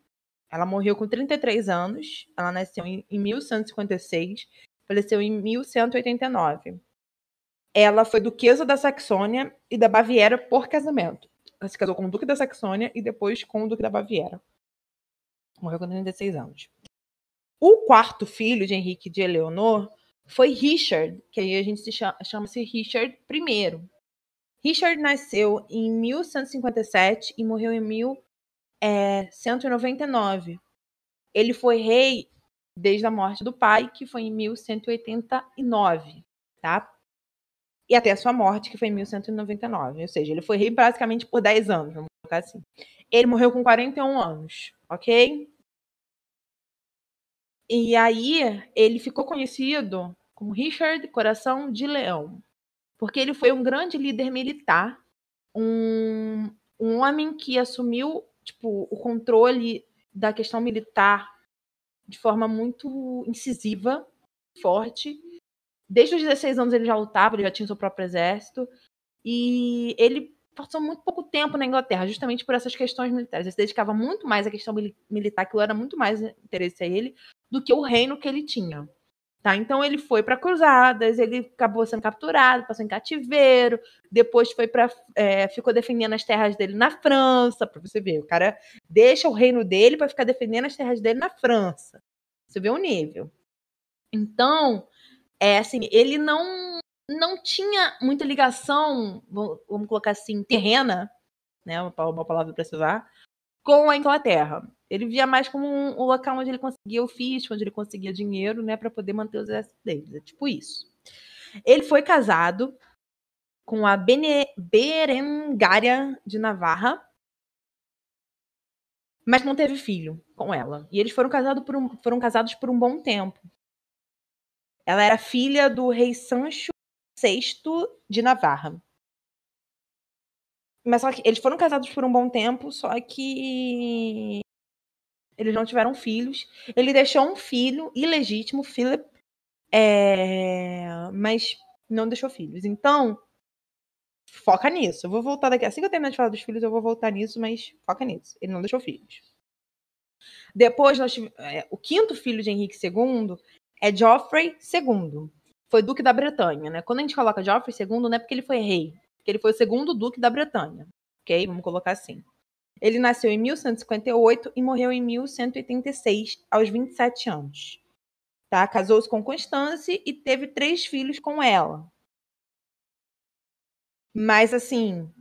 Ela morreu com 33 anos. Ela nasceu em, em 1156, faleceu em 1189. Ela foi duquesa da Saxônia e da Baviera por casamento. Ela se casou com o duque da Saxônia e depois com o duque da Baviera. Morreu com 36 anos. O quarto filho de Henrique de Eleonor foi Richard, que aí a gente se chama, chama-se Richard I. Richard nasceu em 1157 e morreu em 1199. É, Ele foi rei desde a morte do pai, que foi em 1189, tá? E até a sua morte, que foi em 1199. Ou seja, ele foi rei basicamente por 10 anos, vamos colocar assim. Ele morreu com 41 anos, ok? E aí ele ficou conhecido como Richard Coração de Leão, porque ele foi um grande líder militar, um, um homem que assumiu tipo, o controle da questão militar de forma muito incisiva, forte. Desde os 16 anos ele já lutava, ele já tinha seu próprio exército. E ele passou muito pouco tempo na Inglaterra, justamente por essas questões militares. Ele se dedicava muito mais à questão militar, que era muito mais interesse a ele, do que o reino que ele tinha. Tá? Então ele foi para cruzadas, ele acabou sendo capturado, passou em cativeiro, depois foi para é, ficou defendendo as terras dele na França, para você ver, o cara deixa o reino dele para ficar defendendo as terras dele na França. Você vê o nível. Então, é assim, ele não não tinha muita ligação, vamos colocar assim, terrena, né, uma, palavra para usar, com a Inglaterra. Ele via mais como um, um local onde ele conseguia o fisco, onde ele conseguia dinheiro, né, para poder manter os exércitos deles. É tipo isso. Ele foi casado com a Bene, Berengária de Navarra, mas não teve filho com ela. E eles foram casados por um, foram casados por um bom tempo. Ela era filha do rei Sancho VI de Navarra. Mas só que eles foram casados por um bom tempo, só que eles não tiveram filhos. Ele deixou um filho ilegítimo, Philip, é... mas não deixou filhos. Então, foca nisso. Eu vou voltar daqui. Assim que eu terminar de falar dos filhos, eu vou voltar nisso, mas foca nisso. Ele não deixou filhos. Depois, tivemos, é, o quinto filho de Henrique II é Geoffrey II. Foi duque da Bretanha, né? Quando a gente coloca Geoffrey II, não é porque ele foi rei, porque ele foi o segundo duque da Bretanha. Ok? Vamos colocar assim. Ele nasceu em 1158 e morreu em 1186, aos 27 anos. Tá? Casou-se com Constance e teve três filhos com ela. Mas, assim,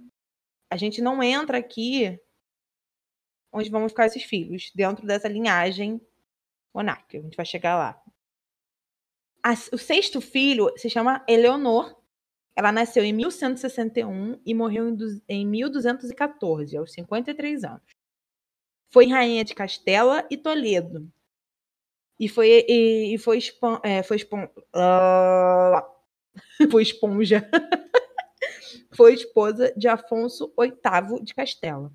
a gente não entra aqui onde vão ficar esses filhos, dentro dessa linhagem monárquica. A gente vai chegar lá. A, o sexto filho se chama Eleonor. Ela nasceu em 1161 e morreu em, em 1214, aos 53 anos. Foi rainha de Castela e Toledo. E foi, e, e foi, espon, é, foi, espon, uh, foi esponja. foi esposa de Afonso VIII de Castela.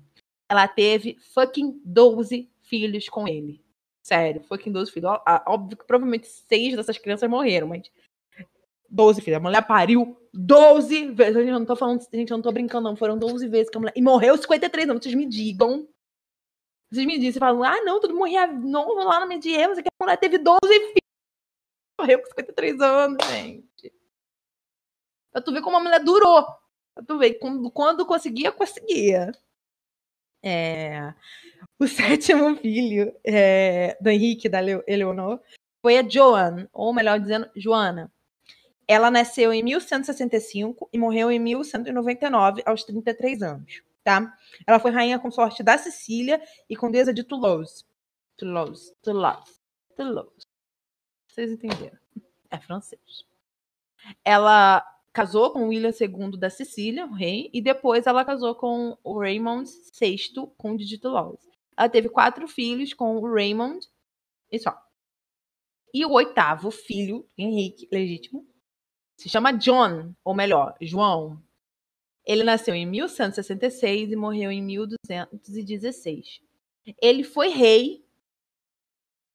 Ela teve fucking 12 filhos com ele. Sério, fucking 12 filhos. Óbvio que provavelmente seis dessas crianças morreram, mas 12 filhos. A mulher pariu 12 vezes. Gente, eu não tô falando, gente, eu não tô brincando, não. Foram 12 vezes que a mulher. E morreu 53 anos. Vocês me digam. Vocês me dizem, vocês falam, ah, não, tudo morria novo lá no medieval. Que a mulher teve 12 filhos. Morreu com 53 anos, gente. Pra tu ver como a mulher durou. Pra tu ver, quando, quando conseguia, conseguia. É, o sétimo filho é, do Henrique, da Eleonor, foi a Joan, ou melhor dizendo, Joana. Ela nasceu em 1165 e morreu em 1199, aos 33 anos. Tá? Ela foi rainha consorte da Sicília e condesa de Toulouse. Toulouse, Toulouse, Toulouse. Vocês entenderam? É francês. Ela casou com William II da Sicília, o rei, e depois ela casou com o Raymond VI, conde de Toulouse. Ela teve quatro filhos com o Raymond e só. E o oitavo filho, Henrique, legítimo, se chama John, ou melhor, João. Ele nasceu em 1166 e morreu em 1216. Ele foi rei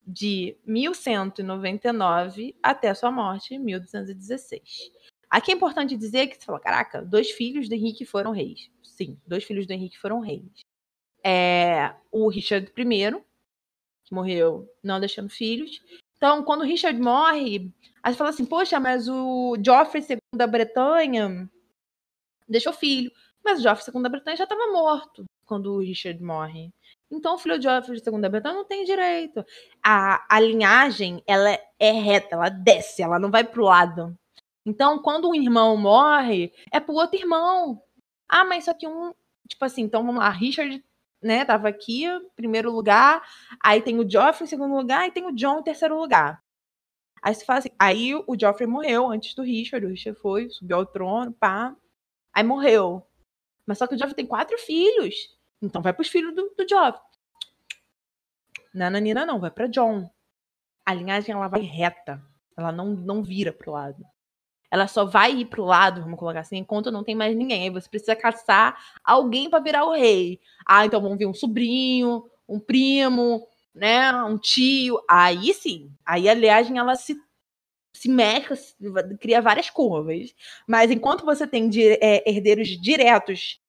de 1199 até sua morte em 1216. Aqui é importante dizer que você falou, caraca, dois filhos do Henrique foram reis. Sim, dois filhos do Henrique foram reis. É, o Richard I, que morreu não deixando filhos. Então, quando o Richard morre, aí você fala assim, poxa, mas o Joffrey II da Bretanha deixou filho. Mas o Joffrey II da Bretanha já estava morto quando o Richard morre. Então, o filho de Joffrey II da Bretanha não tem direito. A, a linhagem, ela é reta, ela desce, ela não vai pro lado. Então, quando um irmão morre, é pro outro irmão. Ah, mas só que um. Tipo assim, então vamos lá, Richard, né, tava aqui, primeiro lugar. Aí tem o Joffrey em segundo lugar e tem o John em terceiro lugar. Aí se fala assim, aí o Joffrey morreu antes do Richard, o Richard foi, subiu ao trono, pá. Aí morreu. Mas só que o Joffrey tem quatro filhos. Então vai pros filhos do, do Joffrey. Nananina não, vai para John. A linhagem ela vai reta. Ela não, não vira pro lado ela só vai ir pro lado, vamos colocar assim, enquanto não tem mais ninguém. Aí você precisa caçar alguém para virar o rei. Ah, então vamos ver um sobrinho, um primo, né, um tio. Aí sim, aí a linhagem ela se se mexe, cria várias curvas. Mas enquanto você tem é, herdeiros diretos,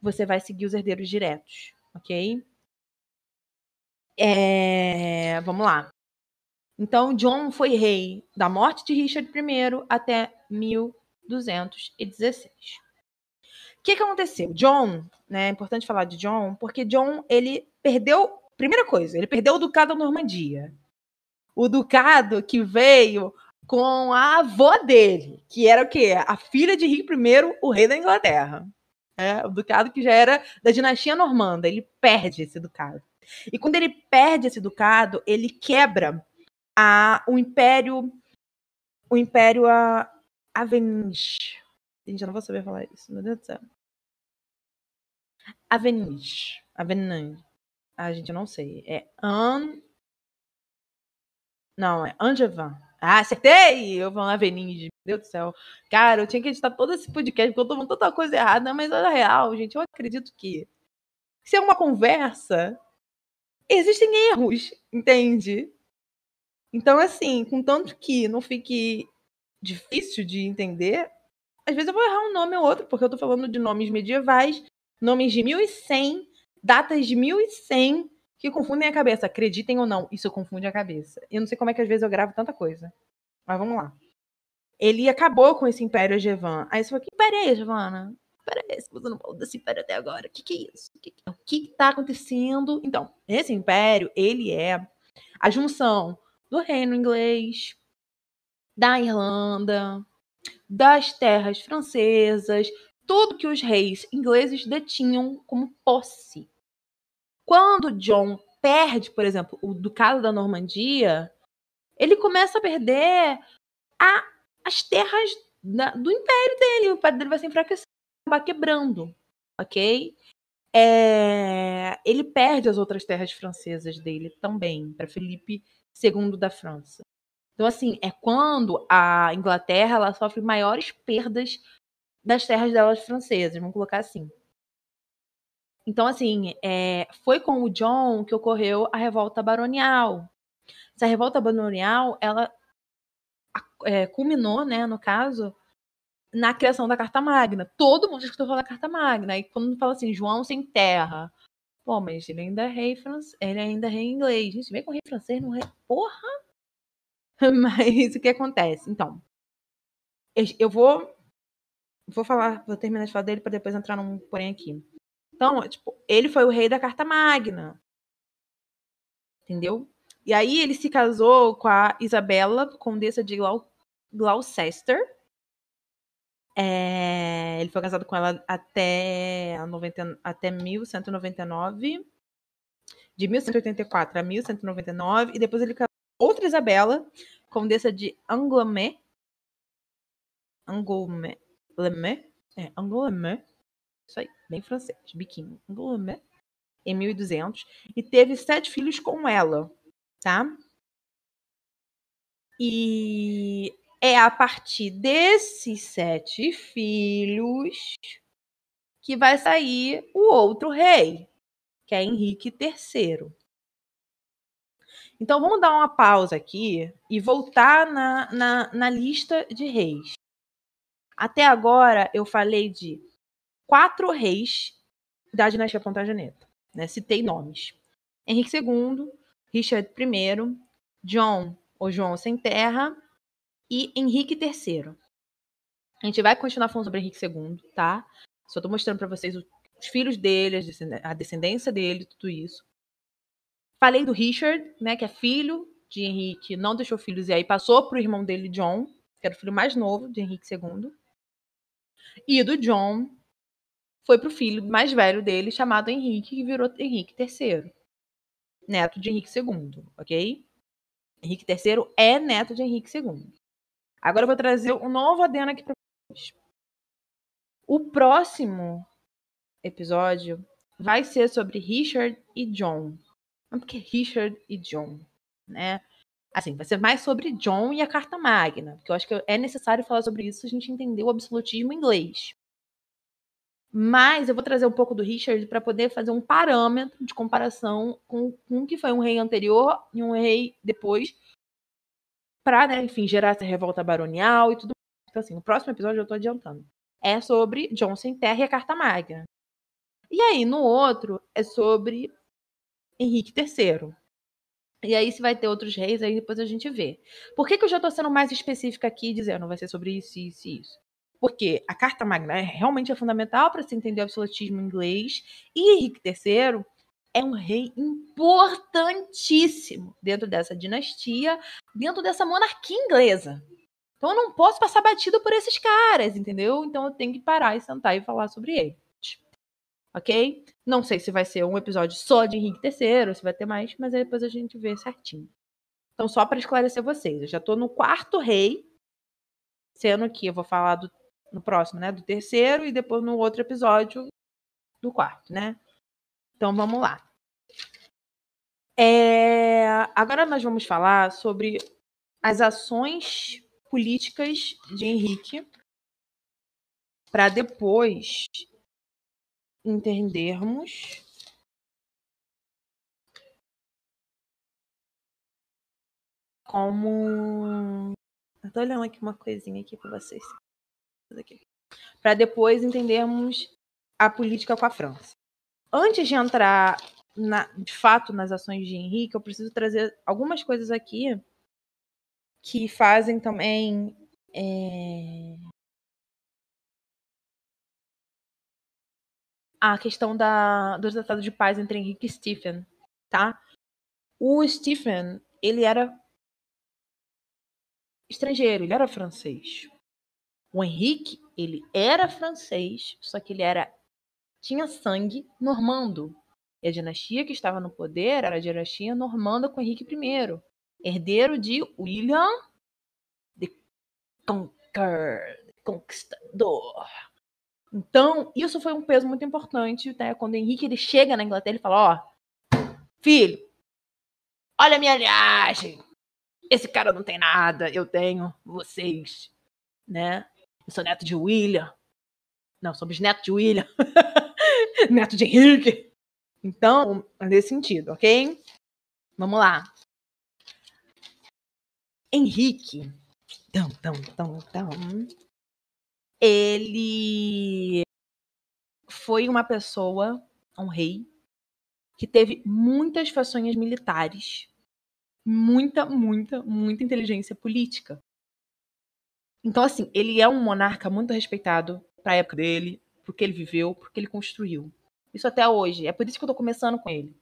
você vai seguir os herdeiros diretos, ok? É, vamos lá. Então, John foi rei da morte de Richard I até 1216. O que, que aconteceu? John, né, é importante falar de John, porque John, ele perdeu, primeira coisa, ele perdeu o ducado da Normandia. O ducado que veio com a avó dele, que era o quê? A filha de Henrique I, o rei da Inglaterra. É, o ducado que já era da dinastia normanda, ele perde esse ducado. E quando ele perde esse ducado, ele quebra a, o Império. O Império a, Avenige. Gente, eu não vou saber falar isso, meu Deus do céu. Avenige. Avenige. Ah, gente, eu não sei. É An. Não, é Angevin. Ah, acertei! Eu vou na Avenige. Meu Deus do céu. Cara, eu tinha que editar todo esse podcast, porque eu tô falando tanta coisa errada, mas é real, gente. Eu acredito que se é uma conversa, existem erros, entende? Então, assim, contanto que não fique difícil de entender, às vezes eu vou errar um nome ou outro, porque eu tô falando de nomes medievais, nomes de 1100, datas de 1100, que confundem a cabeça. Acreditem ou não, isso confunde a cabeça. Eu não sei como é que às vezes eu gravo tanta coisa. Mas vamos lá. Ele acabou com esse Império Egevan. Aí você falou, que império é esse, Giovana? Parece que você não falou desse império até agora. O que, que é isso? O que, o que tá acontecendo? Então, esse império, ele é a junção do reino inglês, da Irlanda, das terras francesas, tudo que os reis ingleses detinham como posse. Quando John perde, por exemplo, o ducado da Normandia, ele começa a perder a, as terras da, do império dele. O padre dele vai se enfraquecer, acabar quebrando, ok? É, ele perde as outras terras francesas dele também, para Felipe II da França. Então, assim, é quando a Inglaterra ela sofre maiores perdas das terras delas francesas, vamos colocar assim. Então, assim, é, foi com o John que ocorreu a revolta baronial. Essa revolta baronial, ela é, culminou, né, no caso, na criação da Carta Magna. Todo mundo escutou falar da Carta Magna. E quando fala assim, João sem terra. Pô, mas ele ainda é rei francês, ele ainda é rei inglês. Gente, vem com rei francês, não rei. Porra! Mas o que acontece? Então, eu vou vou falar, vou terminar de falar dele para depois entrar num porém aqui. Então, tipo, ele foi o rei da Carta Magna. Entendeu? E aí ele se casou com a Isabela, condessa de Gloucester. É, ele foi casado com ela até, 90, até 1199. De 1184 a 1199. E depois ele casou outra Isabela, condessa de Angoulême. Angoulême. É, Angoulême isso aí, bem francês, biquinho. Em 1200. E teve sete filhos com ela, tá? E é a partir desses sete filhos que vai sair o outro rei, que é Henrique III. Então vamos dar uma pausa aqui e voltar na, na, na lista de reis. Até agora eu falei de quatro reis da dinastia Plantageneta. Né? Citei nomes. Henrique II, Richard I, John, ou João Sem Terra, e Henrique III. A gente vai continuar falando sobre Henrique II, tá? Só tô mostrando para vocês os filhos dele, a descendência dele, tudo isso. Falei do Richard, né, que é filho de Henrique, não deixou filhos e aí passou pro irmão dele, John, que era o filho mais novo de Henrique II. E do John, foi para o filho mais velho dele, chamado Henrique, que virou Henrique III, neto de Henrique II, ok? Henrique III é neto de Henrique II. Agora eu vou trazer um novo adendo aqui para vocês. O próximo episódio vai ser sobre Richard e John. Não porque Richard e John, né? Assim, vai ser mais sobre John e a Carta Magna, porque eu acho que é necessário falar sobre isso a gente entender o absolutismo inglês. Mas eu vou trazer um pouco do Richard para poder fazer um parâmetro de comparação com, com o que foi um rei anterior e um rei depois, para, né, enfim, gerar essa revolta baronial e tudo. Então, assim, o próximo episódio eu estou adiantando. É sobre John sem terra e a Carta Magna. E aí, no outro, é sobre Henrique III. E aí, se vai ter outros reis, aí depois a gente vê. Por que, que eu já estou sendo mais específica aqui, dizendo vai ser sobre isso, isso e isso? Porque a Carta Magna é realmente é fundamental para se entender o absolutismo inglês. E Henrique III é um rei importantíssimo dentro dessa dinastia, dentro dessa monarquia inglesa. Então eu não posso passar batido por esses caras, entendeu? Então eu tenho que parar e sentar e falar sobre eles. Ok? Não sei se vai ser um episódio só de Henrique III, se vai ter mais, mas aí depois a gente vê certinho. Então, só para esclarecer vocês, eu já estou no quarto rei, sendo que eu vou falar do no próximo, né? Do terceiro e depois no outro episódio do quarto, né? Então vamos lá. É... Agora nós vamos falar sobre as ações políticas de Henrique para depois entendermos como. Eu tô olhando aqui uma coisinha aqui para vocês para depois entendermos a política com a França. Antes de entrar na, de fato nas ações de Henrique, eu preciso trazer algumas coisas aqui que fazem também é... a questão da, do tratado de paz entre Henrique e Stephen, tá? O Stephen, ele era estrangeiro, ele era francês. O Henrique, ele era francês, só que ele era tinha sangue normando. E a dinastia que estava no poder era a dinastia normanda com Henrique I, herdeiro de William the Conqueror, Conquistador. Então, isso foi um peso muito importante, né? Quando Henrique ele chega na Inglaterra, ele fala: Ó, filho, olha a minha linhagem. Esse cara não tem nada, eu tenho vocês, né? Eu sou neto de William. Não, somos neto de William. neto de Henrique. Então, nesse sentido, ok? Vamos lá. Henrique. Tão, tão, tão, tão ele foi uma pessoa, um rei, que teve muitas façanhas militares, muita, muita, muita inteligência política. Então, assim, ele é um monarca muito respeitado para a época dele, porque ele viveu, porque ele construiu. Isso até hoje. É por isso que eu tô começando com ele.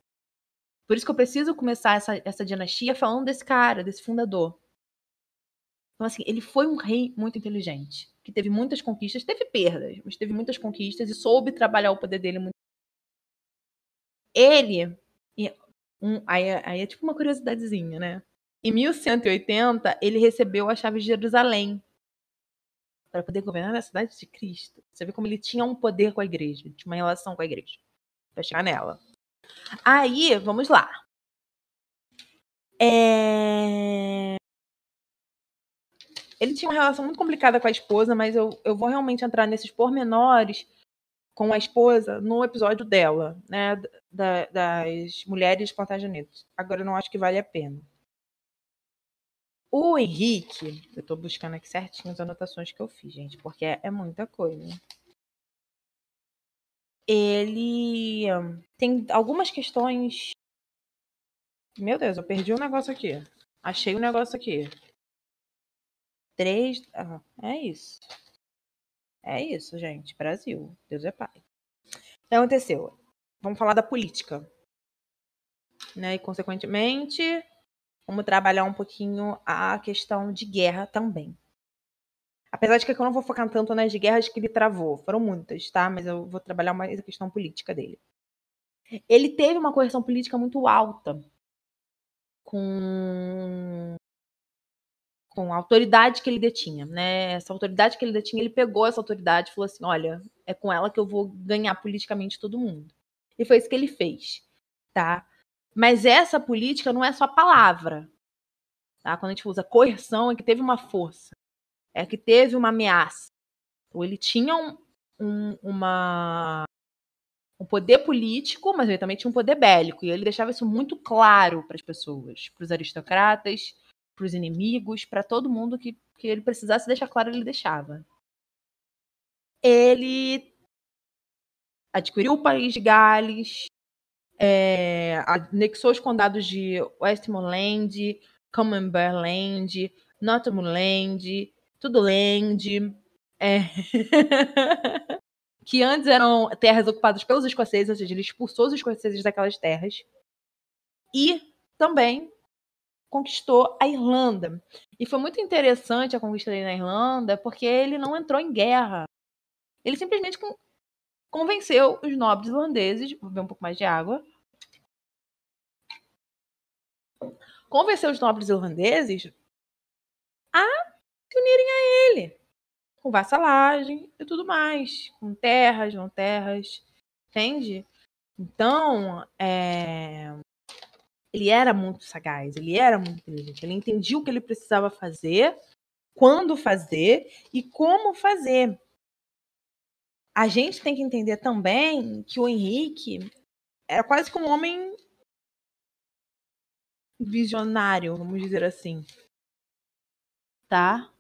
Por isso que eu preciso começar essa, essa dinastia falando desse cara, desse fundador. Então, assim, ele foi um rei muito inteligente, que teve muitas conquistas, teve perdas, mas teve muitas conquistas e soube trabalhar o poder dele muito. Ele. Um, aí, aí é tipo uma curiosidadezinha, né? Em 1180, ele recebeu a chave de Jerusalém para poder governar a cidade de Cristo. Você vê como ele tinha um poder com a igreja, tinha uma relação com a igreja. Para chegar nela. Aí, vamos lá. É... Ele tinha uma relação muito complicada com a esposa, mas eu, eu vou realmente entrar nesses pormenores com a esposa no episódio dela, né? Da, das mulheres plantageneiras. Agora eu não acho que vale a pena. O Henrique, eu tô buscando aqui certinho as anotações que eu fiz, gente, porque é, é muita coisa. Ele tem algumas questões. Meu Deus, eu perdi um negócio aqui. Achei um negócio aqui. Três. Ah, é isso. É isso, gente. Brasil. Deus é pai. O que aconteceu? Vamos falar da política. Né? E, consequentemente, vamos trabalhar um pouquinho a questão de guerra também. Apesar de que eu não vou focar tanto nas guerras que ele travou. Foram muitas, tá? Mas eu vou trabalhar mais a questão política dele. Ele teve uma correção política muito alta com com a autoridade que ele detinha, né? Essa autoridade que ele detinha, ele pegou essa autoridade e falou assim: olha, é com ela que eu vou ganhar politicamente todo mundo. E foi isso que ele fez, tá? Mas essa política não é só palavra, tá? Quando a gente usa coerção, é que teve uma força, é que teve uma ameaça. Ou ele tinha um, um, uma, um poder político, mas ele também tinha um poder bélico. E ele deixava isso muito claro para as pessoas, para os aristocratas, para os inimigos, para todo mundo que, que ele precisasse deixar claro, ele deixava. Ele adquiriu o país de Gales, é, anexou os condados de Westmoreland, Cumberland, Northumberland, tudo Land, é... que antes eram terras ocupadas pelos escoceses, ou seja, ele expulsou os escoceses daquelas terras. E também conquistou a Irlanda. E foi muito interessante a conquista dele na Irlanda, porque ele não entrou em guerra. Ele simplesmente convenceu os nobres irlandeses, vou beber um pouco mais de água. Convenceu os nobres irlandeses a se unirem a ele, com vassalagem e tudo mais, com terras, não terras, entende? Então, é ele era muito sagaz, ele era muito inteligente, ele entendia o que ele precisava fazer, quando fazer e como fazer. A gente tem que entender também que o Henrique era quase como um homem visionário, vamos dizer assim. Tá?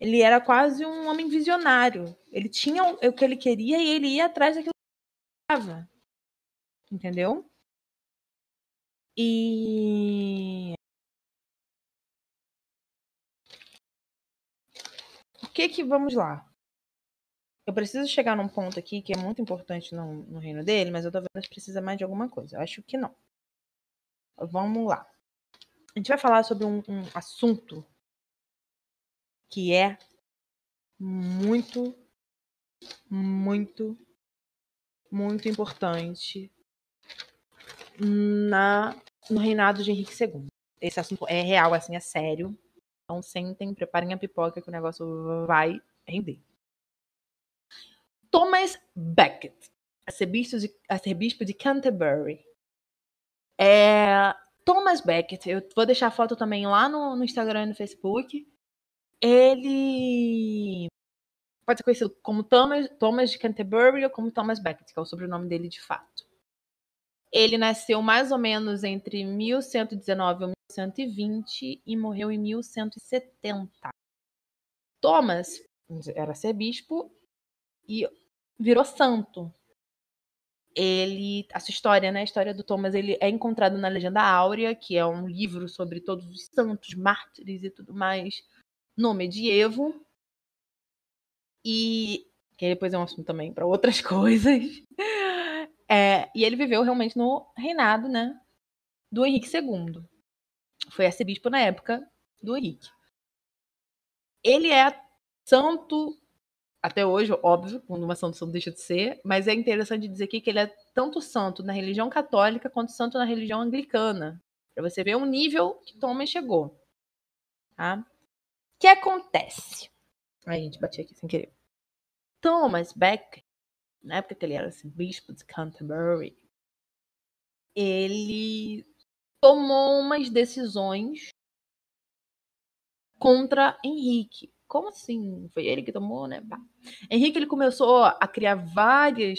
Ele era quase um homem visionário. Ele tinha o que ele queria e ele ia atrás daquilo que ele estava. Entendeu? E o que que vamos lá? Eu preciso chegar num ponto aqui que é muito importante no, no reino dele, mas eu tô vendo precisa mais de alguma coisa. Eu acho que não. Vamos lá. A gente vai falar sobre um, um assunto que é muito, muito, muito importante na no reinado de Henrique II. Esse assunto é real, assim, é sério. Então sentem, preparem a pipoca que o negócio vai render. Thomas Becket, arcebispo de, arcebispo de Canterbury. É, Thomas Becket, eu vou deixar a foto também lá no, no Instagram e no Facebook. Ele pode ser conhecido como Thomas, Thomas de Canterbury ou como Thomas Becket, que é o sobrenome dele de fato. Ele nasceu mais ou menos entre 1119 e 1120 e morreu em 1170. Thomas era ser bispo e virou santo. Ele, essa história, né, a história do Thomas, ele é encontrado na Legenda Áurea, que é um livro sobre todos os santos, mártires e tudo mais no medievo. E que depois é um assunto também para outras coisas. É, e ele viveu realmente no reinado, né, do Henrique II. Foi arcebispo na época do Henrique. Ele é santo até hoje, óbvio, uma santo deixa de ser, mas é interessante dizer aqui que ele é tanto santo na religião católica quanto santo na religião anglicana. Para você ver o nível que Thomas chegou. Tá? O que acontece? Ai, gente, bati aqui sem querer. Thomas Beck, na época que ele era assim, bispo de Canterbury, ele tomou umas decisões contra Henrique. Como assim? Foi ele que tomou, né? Bah. Henrique ele começou a criar várias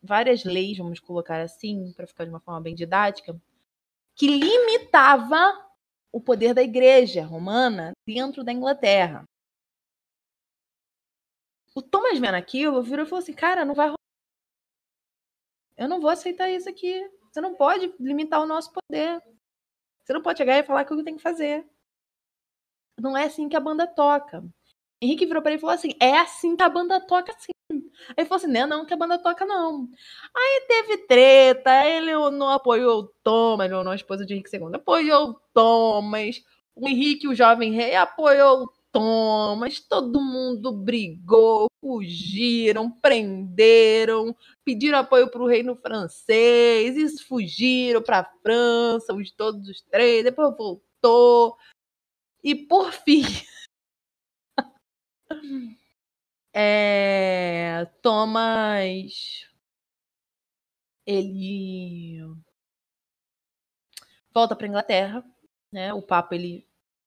várias leis, vamos colocar assim, para ficar de uma forma bem didática, que limitava o poder da igreja romana dentro da Inglaterra. O Thomas vendo aquilo, virou e falou assim: cara, não vai Eu não vou aceitar isso aqui. Você não pode limitar o nosso poder. Você não pode chegar e falar o que eu tenho que fazer. Não é assim que a banda toca. Henrique virou para ele e falou assim: é assim que a banda toca, sim. Aí ele falou assim: não, não, que a banda toca, não. Aí teve treta, ele não apoiou o Thomas, não, não a esposa de Henrique II, apoiou o Thomas. O Henrique, o jovem rei, apoiou o Thomas. Todo mundo brigou, fugiram, prenderam, pediram apoio para o reino francês, e fugiram para a França, os, todos os três, depois voltou. E por fim. É, Thomas ele volta para Inglaterra, né? O Papa ele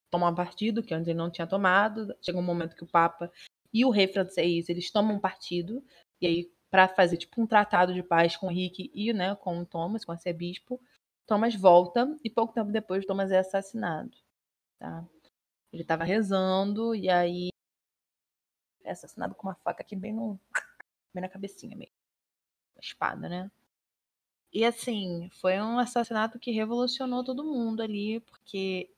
toma um partido que antes ele não tinha tomado. Chega um momento que o Papa e o rei francês eles tomam partido e aí para fazer tipo um tratado de paz com o Henrique e né, com o Thomas, com o arcebispo, Thomas volta e pouco tempo depois Thomas é assassinado, tá? Ele estava rezando e aí assassinado com uma faca aqui bem no bem na cabecinha mesmo. espada, né? E assim, foi um assassinato que revolucionou todo mundo ali, porque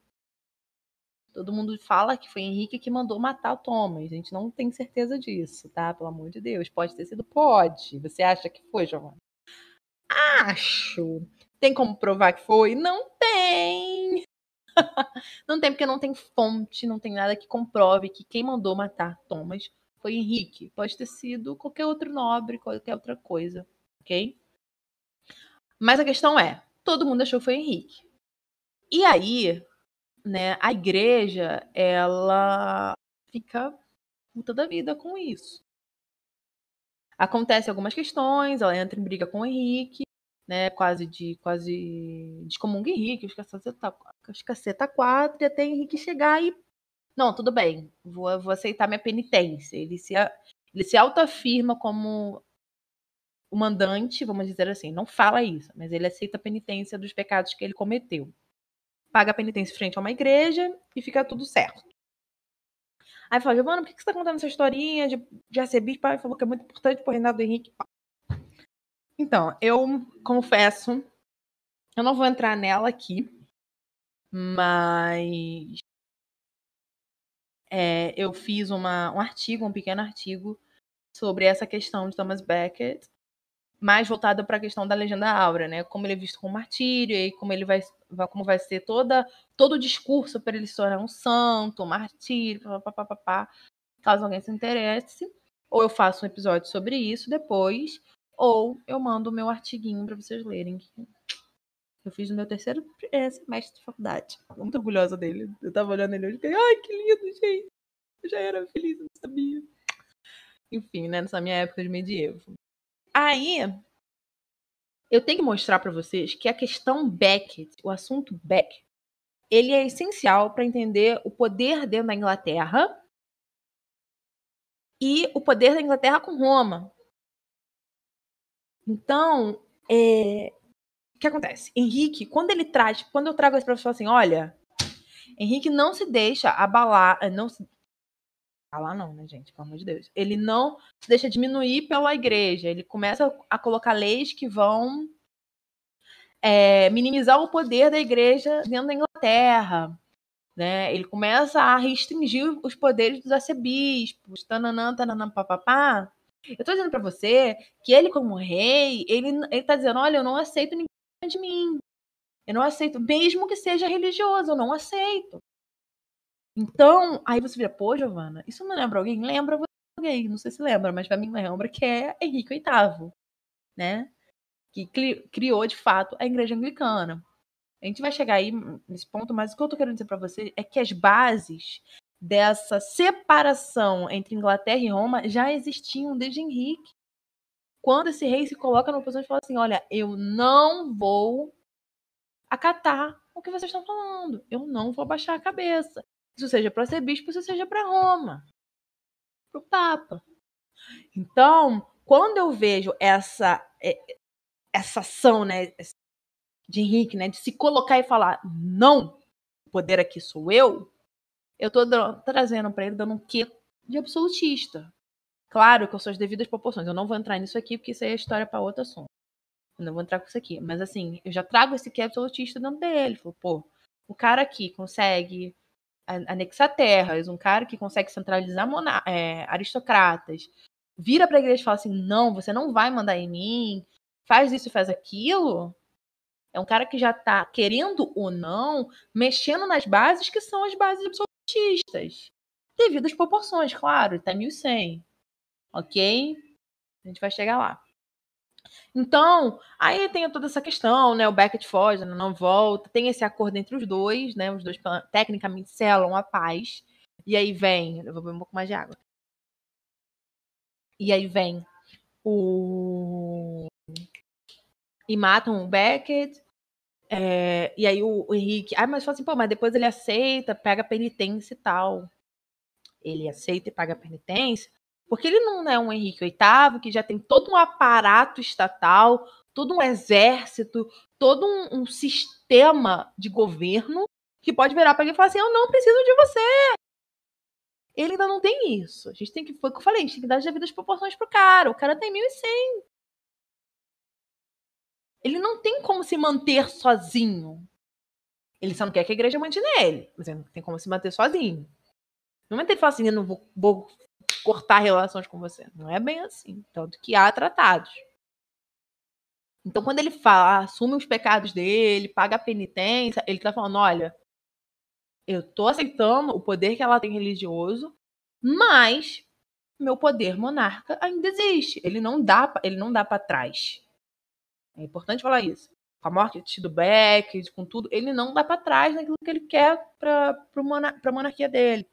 todo mundo fala que foi Henrique que mandou matar o Thomas. A gente não tem certeza disso, tá? Pelo amor de Deus. Pode ter sido? Pode. Você acha que foi, Giovanna? Acho. Tem como provar que foi? Não tem. não tem, porque não tem fonte, não tem nada que comprove que quem mandou matar Thomas foi Henrique. Pode ter sido qualquer outro nobre, qualquer outra coisa, ok? Mas a questão é, todo mundo achou que foi Henrique. E aí, né, a igreja, ela fica puta da vida com isso. Acontece algumas questões, ela entra em briga com o Henrique, né, quase de quase descomunga Henrique, os caceta, os caceta quatro, e até Henrique chegar e não, tudo bem, vou, vou aceitar minha penitência. Ele se, ele se autoafirma como o mandante, vamos dizer assim, não fala isso, mas ele aceita a penitência dos pecados que ele cometeu. Paga a penitência frente a uma igreja e fica tudo certo. Aí fala, Giovana, por que você está contando essa historinha de, de arcebispo? Ele falou que é muito importante para o Reinaldo Henrique. Então, eu confesso, eu não vou entrar nela aqui, mas é, eu fiz uma, um artigo, um pequeno artigo, sobre essa questão de Thomas Becket, mais voltada para a questão da legenda áurea, né? Como ele é visto como martírio e como ele vai, como vai ser toda todo o discurso para ele se tornar um santo, um martírio, papapá, caso alguém se interesse. Ou eu faço um episódio sobre isso depois, ou eu mando o meu artiguinho para vocês lerem. Eu fiz no meu terceiro é, semestre de faculdade. Muito orgulhosa dele. Eu tava olhando ele hoje e fiquei, ai, que lindo, gente. Eu já era feliz, não sabia. Enfim, né? Nessa minha época de medievo. Aí, eu tenho que mostrar para vocês que a questão Beckett, o assunto Beckett, ele é essencial para entender o poder dentro da Inglaterra e o poder da Inglaterra com Roma. Então, é... que acontece? Henrique, quando ele traz, quando eu trago esse professor assim, olha, Henrique não se deixa abalar, eh, não se abalar não, né, gente, pelo amor de Deus. Ele não se deixa diminuir pela igreja, ele começa a colocar leis que vão é, minimizar o poder da igreja dentro da Inglaterra. Né? Ele começa a restringir os poderes dos arcebispos, tananã, tananã, papapá. Eu estou dizendo para você que ele, como rei, ele, ele tá dizendo: olha, eu não aceito ninguém de mim. Eu não aceito, mesmo que seja religioso, eu não aceito. Então, aí você vira, pô, Giovana, isso não lembra alguém? Lembra alguém, não sei se lembra, mas para mim lembra que é Henrique VIII, né? Que criou, de fato, a igreja anglicana. A gente vai chegar aí nesse ponto, mas o que eu tô querendo dizer para você é que as bases dessa separação entre Inglaterra e Roma já existiam desde Henrique. Quando esse rei se coloca numa posição de falar assim: olha, eu não vou acatar o que vocês estão falando, eu não vou baixar a cabeça. Isso seja para ser bispo, isso seja para Roma, para o Papa. Então, quando eu vejo essa é, essa ação, né, de Henrique, né, de se colocar e falar não, o poder aqui sou eu, eu tô trazendo para ele, dando um quê de absolutista. Claro que eu sou as devidas proporções. Eu não vou entrar nisso aqui, porque isso aí é história para outro assunto. Eu não vou entrar com isso aqui. Mas assim, eu já trago esse quê absolutista dentro dele. Falou, pô, o cara aqui consegue anexar terras, um cara que consegue centralizar é, aristocratas, vira para a igreja e fala assim: não, você não vai mandar em mim, faz isso faz aquilo. É um cara que já está querendo ou não, mexendo nas bases que são as bases absolutistas. Devido às proporções, claro, está 1100. Ok? A gente vai chegar lá. Então, aí tem toda essa questão, né? O Beckett foge, não volta, tem esse acordo entre os dois, né? Os dois tecnicamente selam a paz. E aí vem, eu vou beber um pouco mais de água. E aí vem o e matam o Beckett. É, e aí o, o Henrique. Ah, mas fala assim, pô, mas depois ele aceita, pega penitência e tal. Ele aceita e paga penitência. Porque ele não é um Henrique VIII que já tem todo um aparato estatal, todo um exército, todo um, um sistema de governo que pode virar para ele e falar assim: Eu não preciso de você. Ele ainda não tem isso. A gente tem que, foi o que eu falei, a gente tem que dar as devidas proporções pro cara. O cara tem 1.100. Ele não tem como se manter sozinho. Ele só não quer que a igreja mantenha ele, mas ele não tem como se manter sozinho. No momento ele fala assim, eu não vou, vou cortar relações com você. Não é bem assim. Tanto que há tratados. Então, quando ele fala, assume os pecados dele, paga a penitência, ele tá falando: olha, eu tô aceitando o poder que ela tem religioso, mas meu poder monarca ainda existe. Ele não dá, ele não dá para trás. É importante falar isso. Com a morte do Beck, com tudo, ele não dá para trás naquilo que ele quer para a monarquia dele,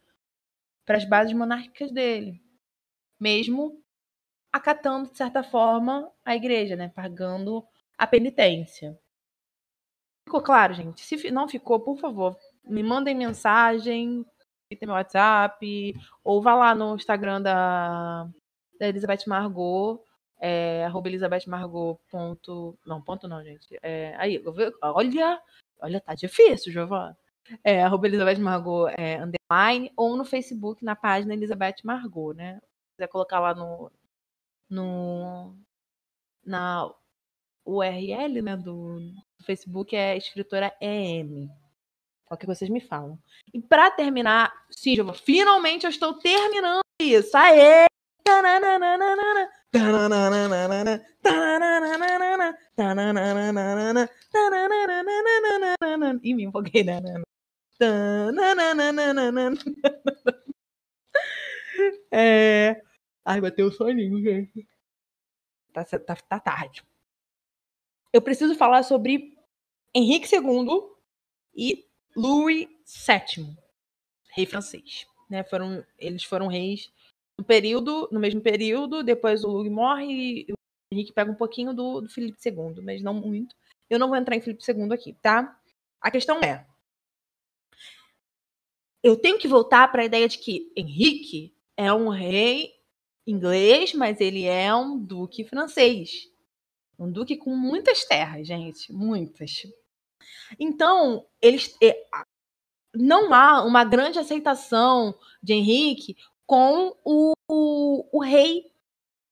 para as bases monárquicas dele. Mesmo acatando, de certa forma, a igreja, né? Pagando a penitência. Ficou claro, gente? Se não ficou, por favor, me mandem mensagem, tem meu WhatsApp, ou vá lá no Instagram da, da Elizabeth Margot é, arroba Elizabeth Margot. Ponto, não, ponto não, gente. É, aí, olha, olha, tá difícil, Giovana. É, arroba Elizabeth Margot é, underline, ou no Facebook, na página Elizabeth Margot, né? Se quiser colocar lá no, no na URL né, do, do Facebook é escritora EM. Qualquer coisa vocês me falam. E para terminar, Giovana, finalmente eu estou terminando isso. Aê! E me empolguei. É... Ai, bateu o soninho, gente. Tá, tá, tá tarde. Eu preciso falar sobre Henrique II e Louis VII, rei francês. Né? Foram, eles foram reis no período, no mesmo período, depois o Louis morre e o Henrique pega um pouquinho do, do Felipe II, mas não muito. Eu não vou entrar em Felipe II aqui, tá? A questão é: eu tenho que voltar para a ideia de que Henrique é um rei inglês, mas ele é um duque francês. Um duque com muitas terras, gente, muitas. Então, eles não há uma grande aceitação de Henrique com o, o, o rei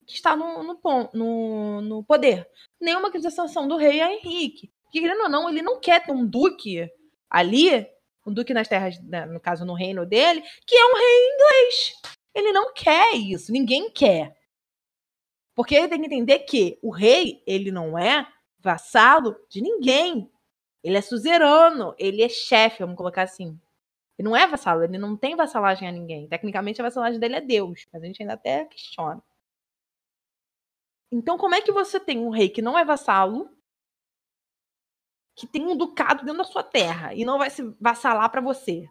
que está no, no, no, no poder. Nenhuma acreditação do rei a Henrique. Que, querendo ou não, ele não quer ter um duque ali, um duque nas terras, né, no caso, no reino dele, que é um rei inglês. Ele não quer isso, ninguém quer. Porque ele tem que entender que o rei, ele não é vassalo de ninguém. Ele é suzerano, ele é chefe, vamos colocar assim. Ele não é vassalo, ele não tem vassalagem a ninguém. Tecnicamente, a vassalagem dele é Deus, mas a gente ainda até questiona. Então, como é que você tem um rei que não é vassalo, que tem um ducado dentro da sua terra e não vai se vassalar para você?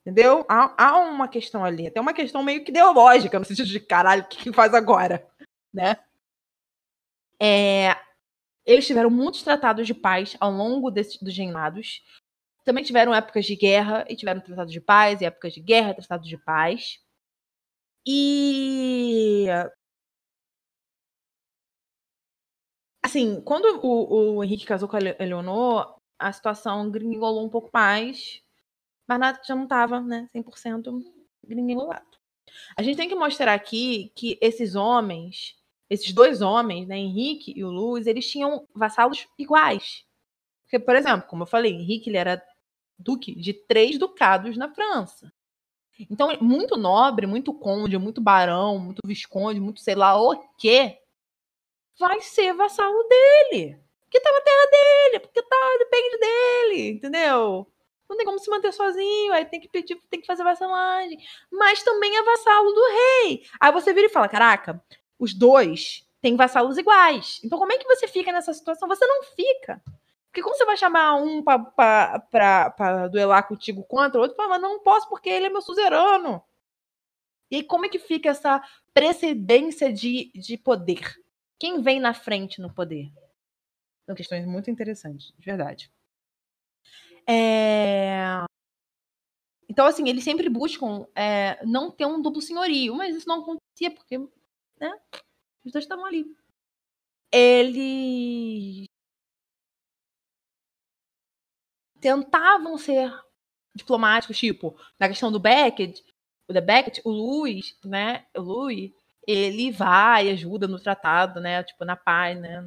Entendeu? Há, há, uma questão ali, até uma questão meio que ideológica, no sentido de caralho, o que, faz agora? Né? É, eles tiveram muitos tratados de paz ao longo desse, dos reinados. Também tiveram épocas de guerra e tiveram tratados de paz, e épocas de guerra, tratados de paz. E assim, quando o, o Henrique casou com a Eleonor, a situação gringolou um pouco mais. Mas já não estava, né, 100% gringolado. A gente tem que mostrar aqui que esses homens, esses dois homens, né, Henrique e o Luiz, eles tinham vassalos iguais. Porque, por exemplo, como eu falei, Henrique ele era duque de três ducados na França. Então, muito nobre, muito conde, muito barão, muito visconde, muito sei lá o quê, vai ser vassalo dele. Porque tá na terra dele, porque tá, depende dele, entendeu? Não tem como se manter sozinho, aí tem que pedir, tem que fazer vassalagem. Mas também é vassalo do rei. Aí você vira e fala: caraca, os dois têm vassalos iguais. Então como é que você fica nessa situação? Você não fica. Porque como você vai chamar um pra, pra, pra, pra duelar contigo contra o outro? Fala, não posso porque ele é meu suzerano. E aí, como é que fica essa precedência de, de poder? Quem vem na frente no poder? São questões muito interessantes, de verdade. É... Então, assim, eles sempre buscam é, não ter um duplo senhorio, mas isso não acontecia porque né, os dois estavam ali. Eles tentavam ser diplomáticos, tipo, na questão do Beckett, o da Beckett, o Louis, né, o Louis, ele vai, ajuda no tratado, né, tipo, na paz, né,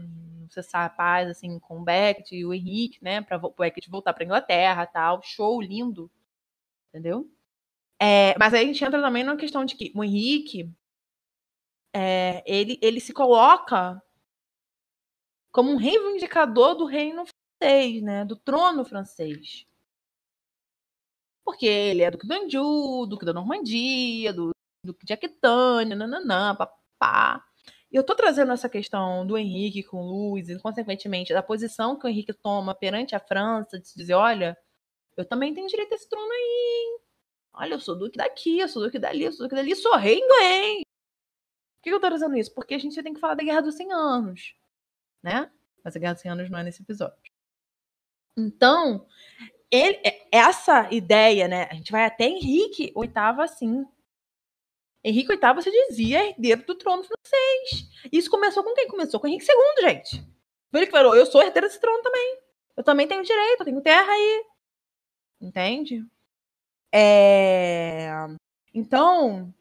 cessar a paz, assim, com o Beckett e o Henrique, né, para o Beckett voltar para Inglaterra, tal, show lindo, entendeu? É, mas aí a gente entra também numa questão de que o Henrique, é, ele, ele se coloca como um reivindicador do reino francês, né, do trono francês. Porque ele é duque do Anjou, duque da Normandia, do duque de Aquitânia, nananã, papá. E eu tô trazendo essa questão do Henrique com o Luiz, e consequentemente da posição que o Henrique toma perante a França, de se dizer, olha, eu também tenho direito a esse trono aí, hein? Olha, eu sou duque daqui, eu sou duque dali, eu sou duque dali, sou rei inglês. Por que eu tô trazendo isso? Porque a gente tem que falar da Guerra dos 100 Anos, né? Mas a Guerra dos 100 Anos não é nesse episódio. Então, ele, essa ideia, né? A gente vai até Henrique VIII assim, Henrique VIII se dizia herdeiro do trono francês. Isso começou com quem? Começou com Henrique II, gente. Ele que falou, eu sou herdeiro desse trono também. Eu também tenho direito, eu tenho terra aí. Entende? É... Então,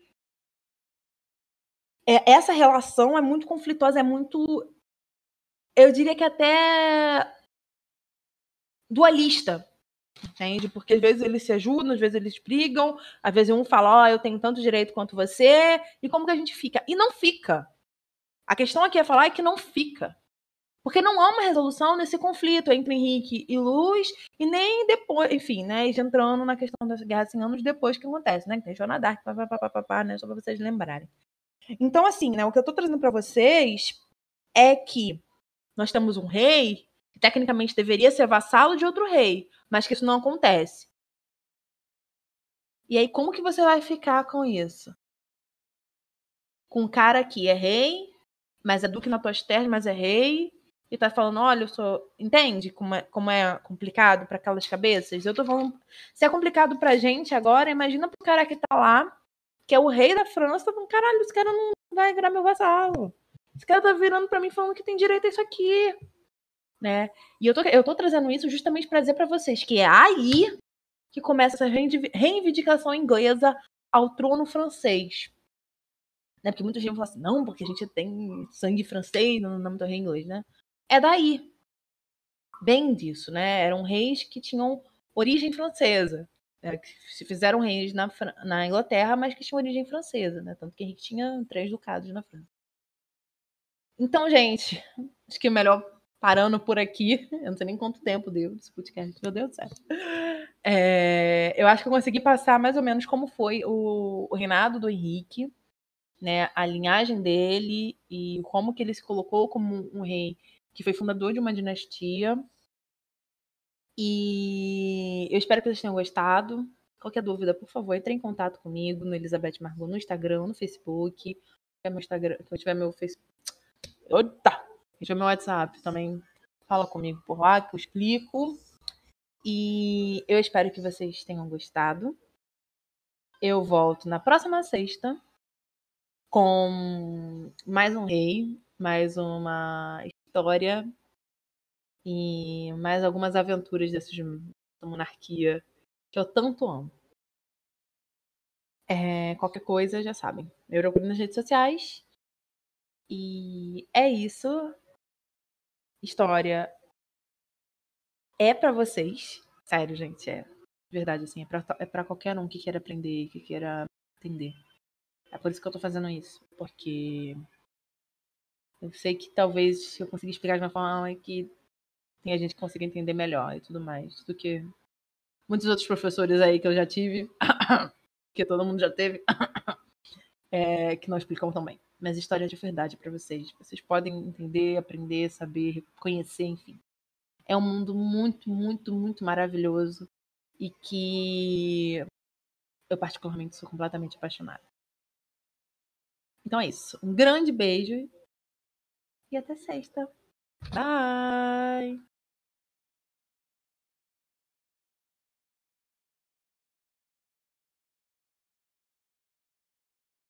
é, essa relação é muito conflituosa, é muito. Eu diria que até dualista. Entende? Porque às vezes eles se ajudam, às vezes eles brigam, às vezes um fala, ó, oh, eu tenho tanto direito quanto você, e como que a gente fica? E não fica. A questão aqui é falar é que não fica. Porque não há uma resolução nesse conflito entre Henrique e Luz, e nem depois, enfim, né? Entrando na questão das guerras 100 anos depois que acontece, né? Que tem Joana Dark, papapá, né? Só pra vocês lembrarem. Então, assim, né? O que eu tô trazendo para vocês é que nós temos um rei que tecnicamente deveria ser vassalo de outro rei, mas que isso não acontece. E aí, como que você vai ficar com isso? Com um cara que é rei, mas é duque na tua terras, mas é rei, e tá falando, olha, eu sou. Entende como é, como é complicado para aquelas cabeças? Eu tô falando. Se é complicado pra gente agora, imagina pro cara que tá lá, que é o rei da França, falando, caralho, esse cara não vai virar meu vassalo. Esse cara tá virando pra mim falando que tem direito a isso aqui. Né? E eu tô, eu tô trazendo isso justamente para dizer para vocês que é aí que começa essa reivindicação inglesa ao trono francês. Né? Porque muita gente fala assim, não, porque a gente tem sangue francês no nome do rei inglês, né? É daí. Bem disso, né? Eram reis que tinham origem francesa. Né? Que se fizeram reis na, na Inglaterra, mas que tinham origem francesa, né? Tanto que Henrique tinha três ducados na França. Então, gente, acho que é melhor parando por aqui. Eu não sei nem quanto tempo deu esse podcast, meu Deus do céu. É, eu acho que eu consegui passar mais ou menos como foi o, o reinado do Henrique, né, a linhagem dele e como que ele se colocou como um rei que foi fundador de uma dinastia. E eu espero que vocês tenham gostado. Qualquer dúvida, por favor, entre em contato comigo no Elizabeth Margot no Instagram, no Facebook. Se meu Instagram, eu tiver meu Facebook. Se tiver meu WhatsApp, também fala comigo por lá que eu explico. E eu espero que vocês tenham gostado. Eu volto na próxima sexta com mais um rei, mais uma história e mais algumas aventuras desses da monarquia que eu tanto amo. É, qualquer coisa, já sabem. Eu procuro nas redes sociais. E é isso. História é para vocês. Sério, gente, é verdade, assim, é pra, é pra qualquer um que queira aprender, que queira entender. É por isso que eu tô fazendo isso. Porque eu sei que talvez eu consiga explicar de uma forma que tenha gente que consiga entender melhor e tudo mais. Do que muitos outros professores aí que eu já tive, que todo mundo já teve, é, que não explicam também. Mas história de verdade para vocês. Vocês podem entender, aprender, saber, conhecer, enfim é um mundo muito, muito, muito maravilhoso e que eu particularmente sou completamente apaixonada. Então é isso. Um grande beijo e até sexta. Bye!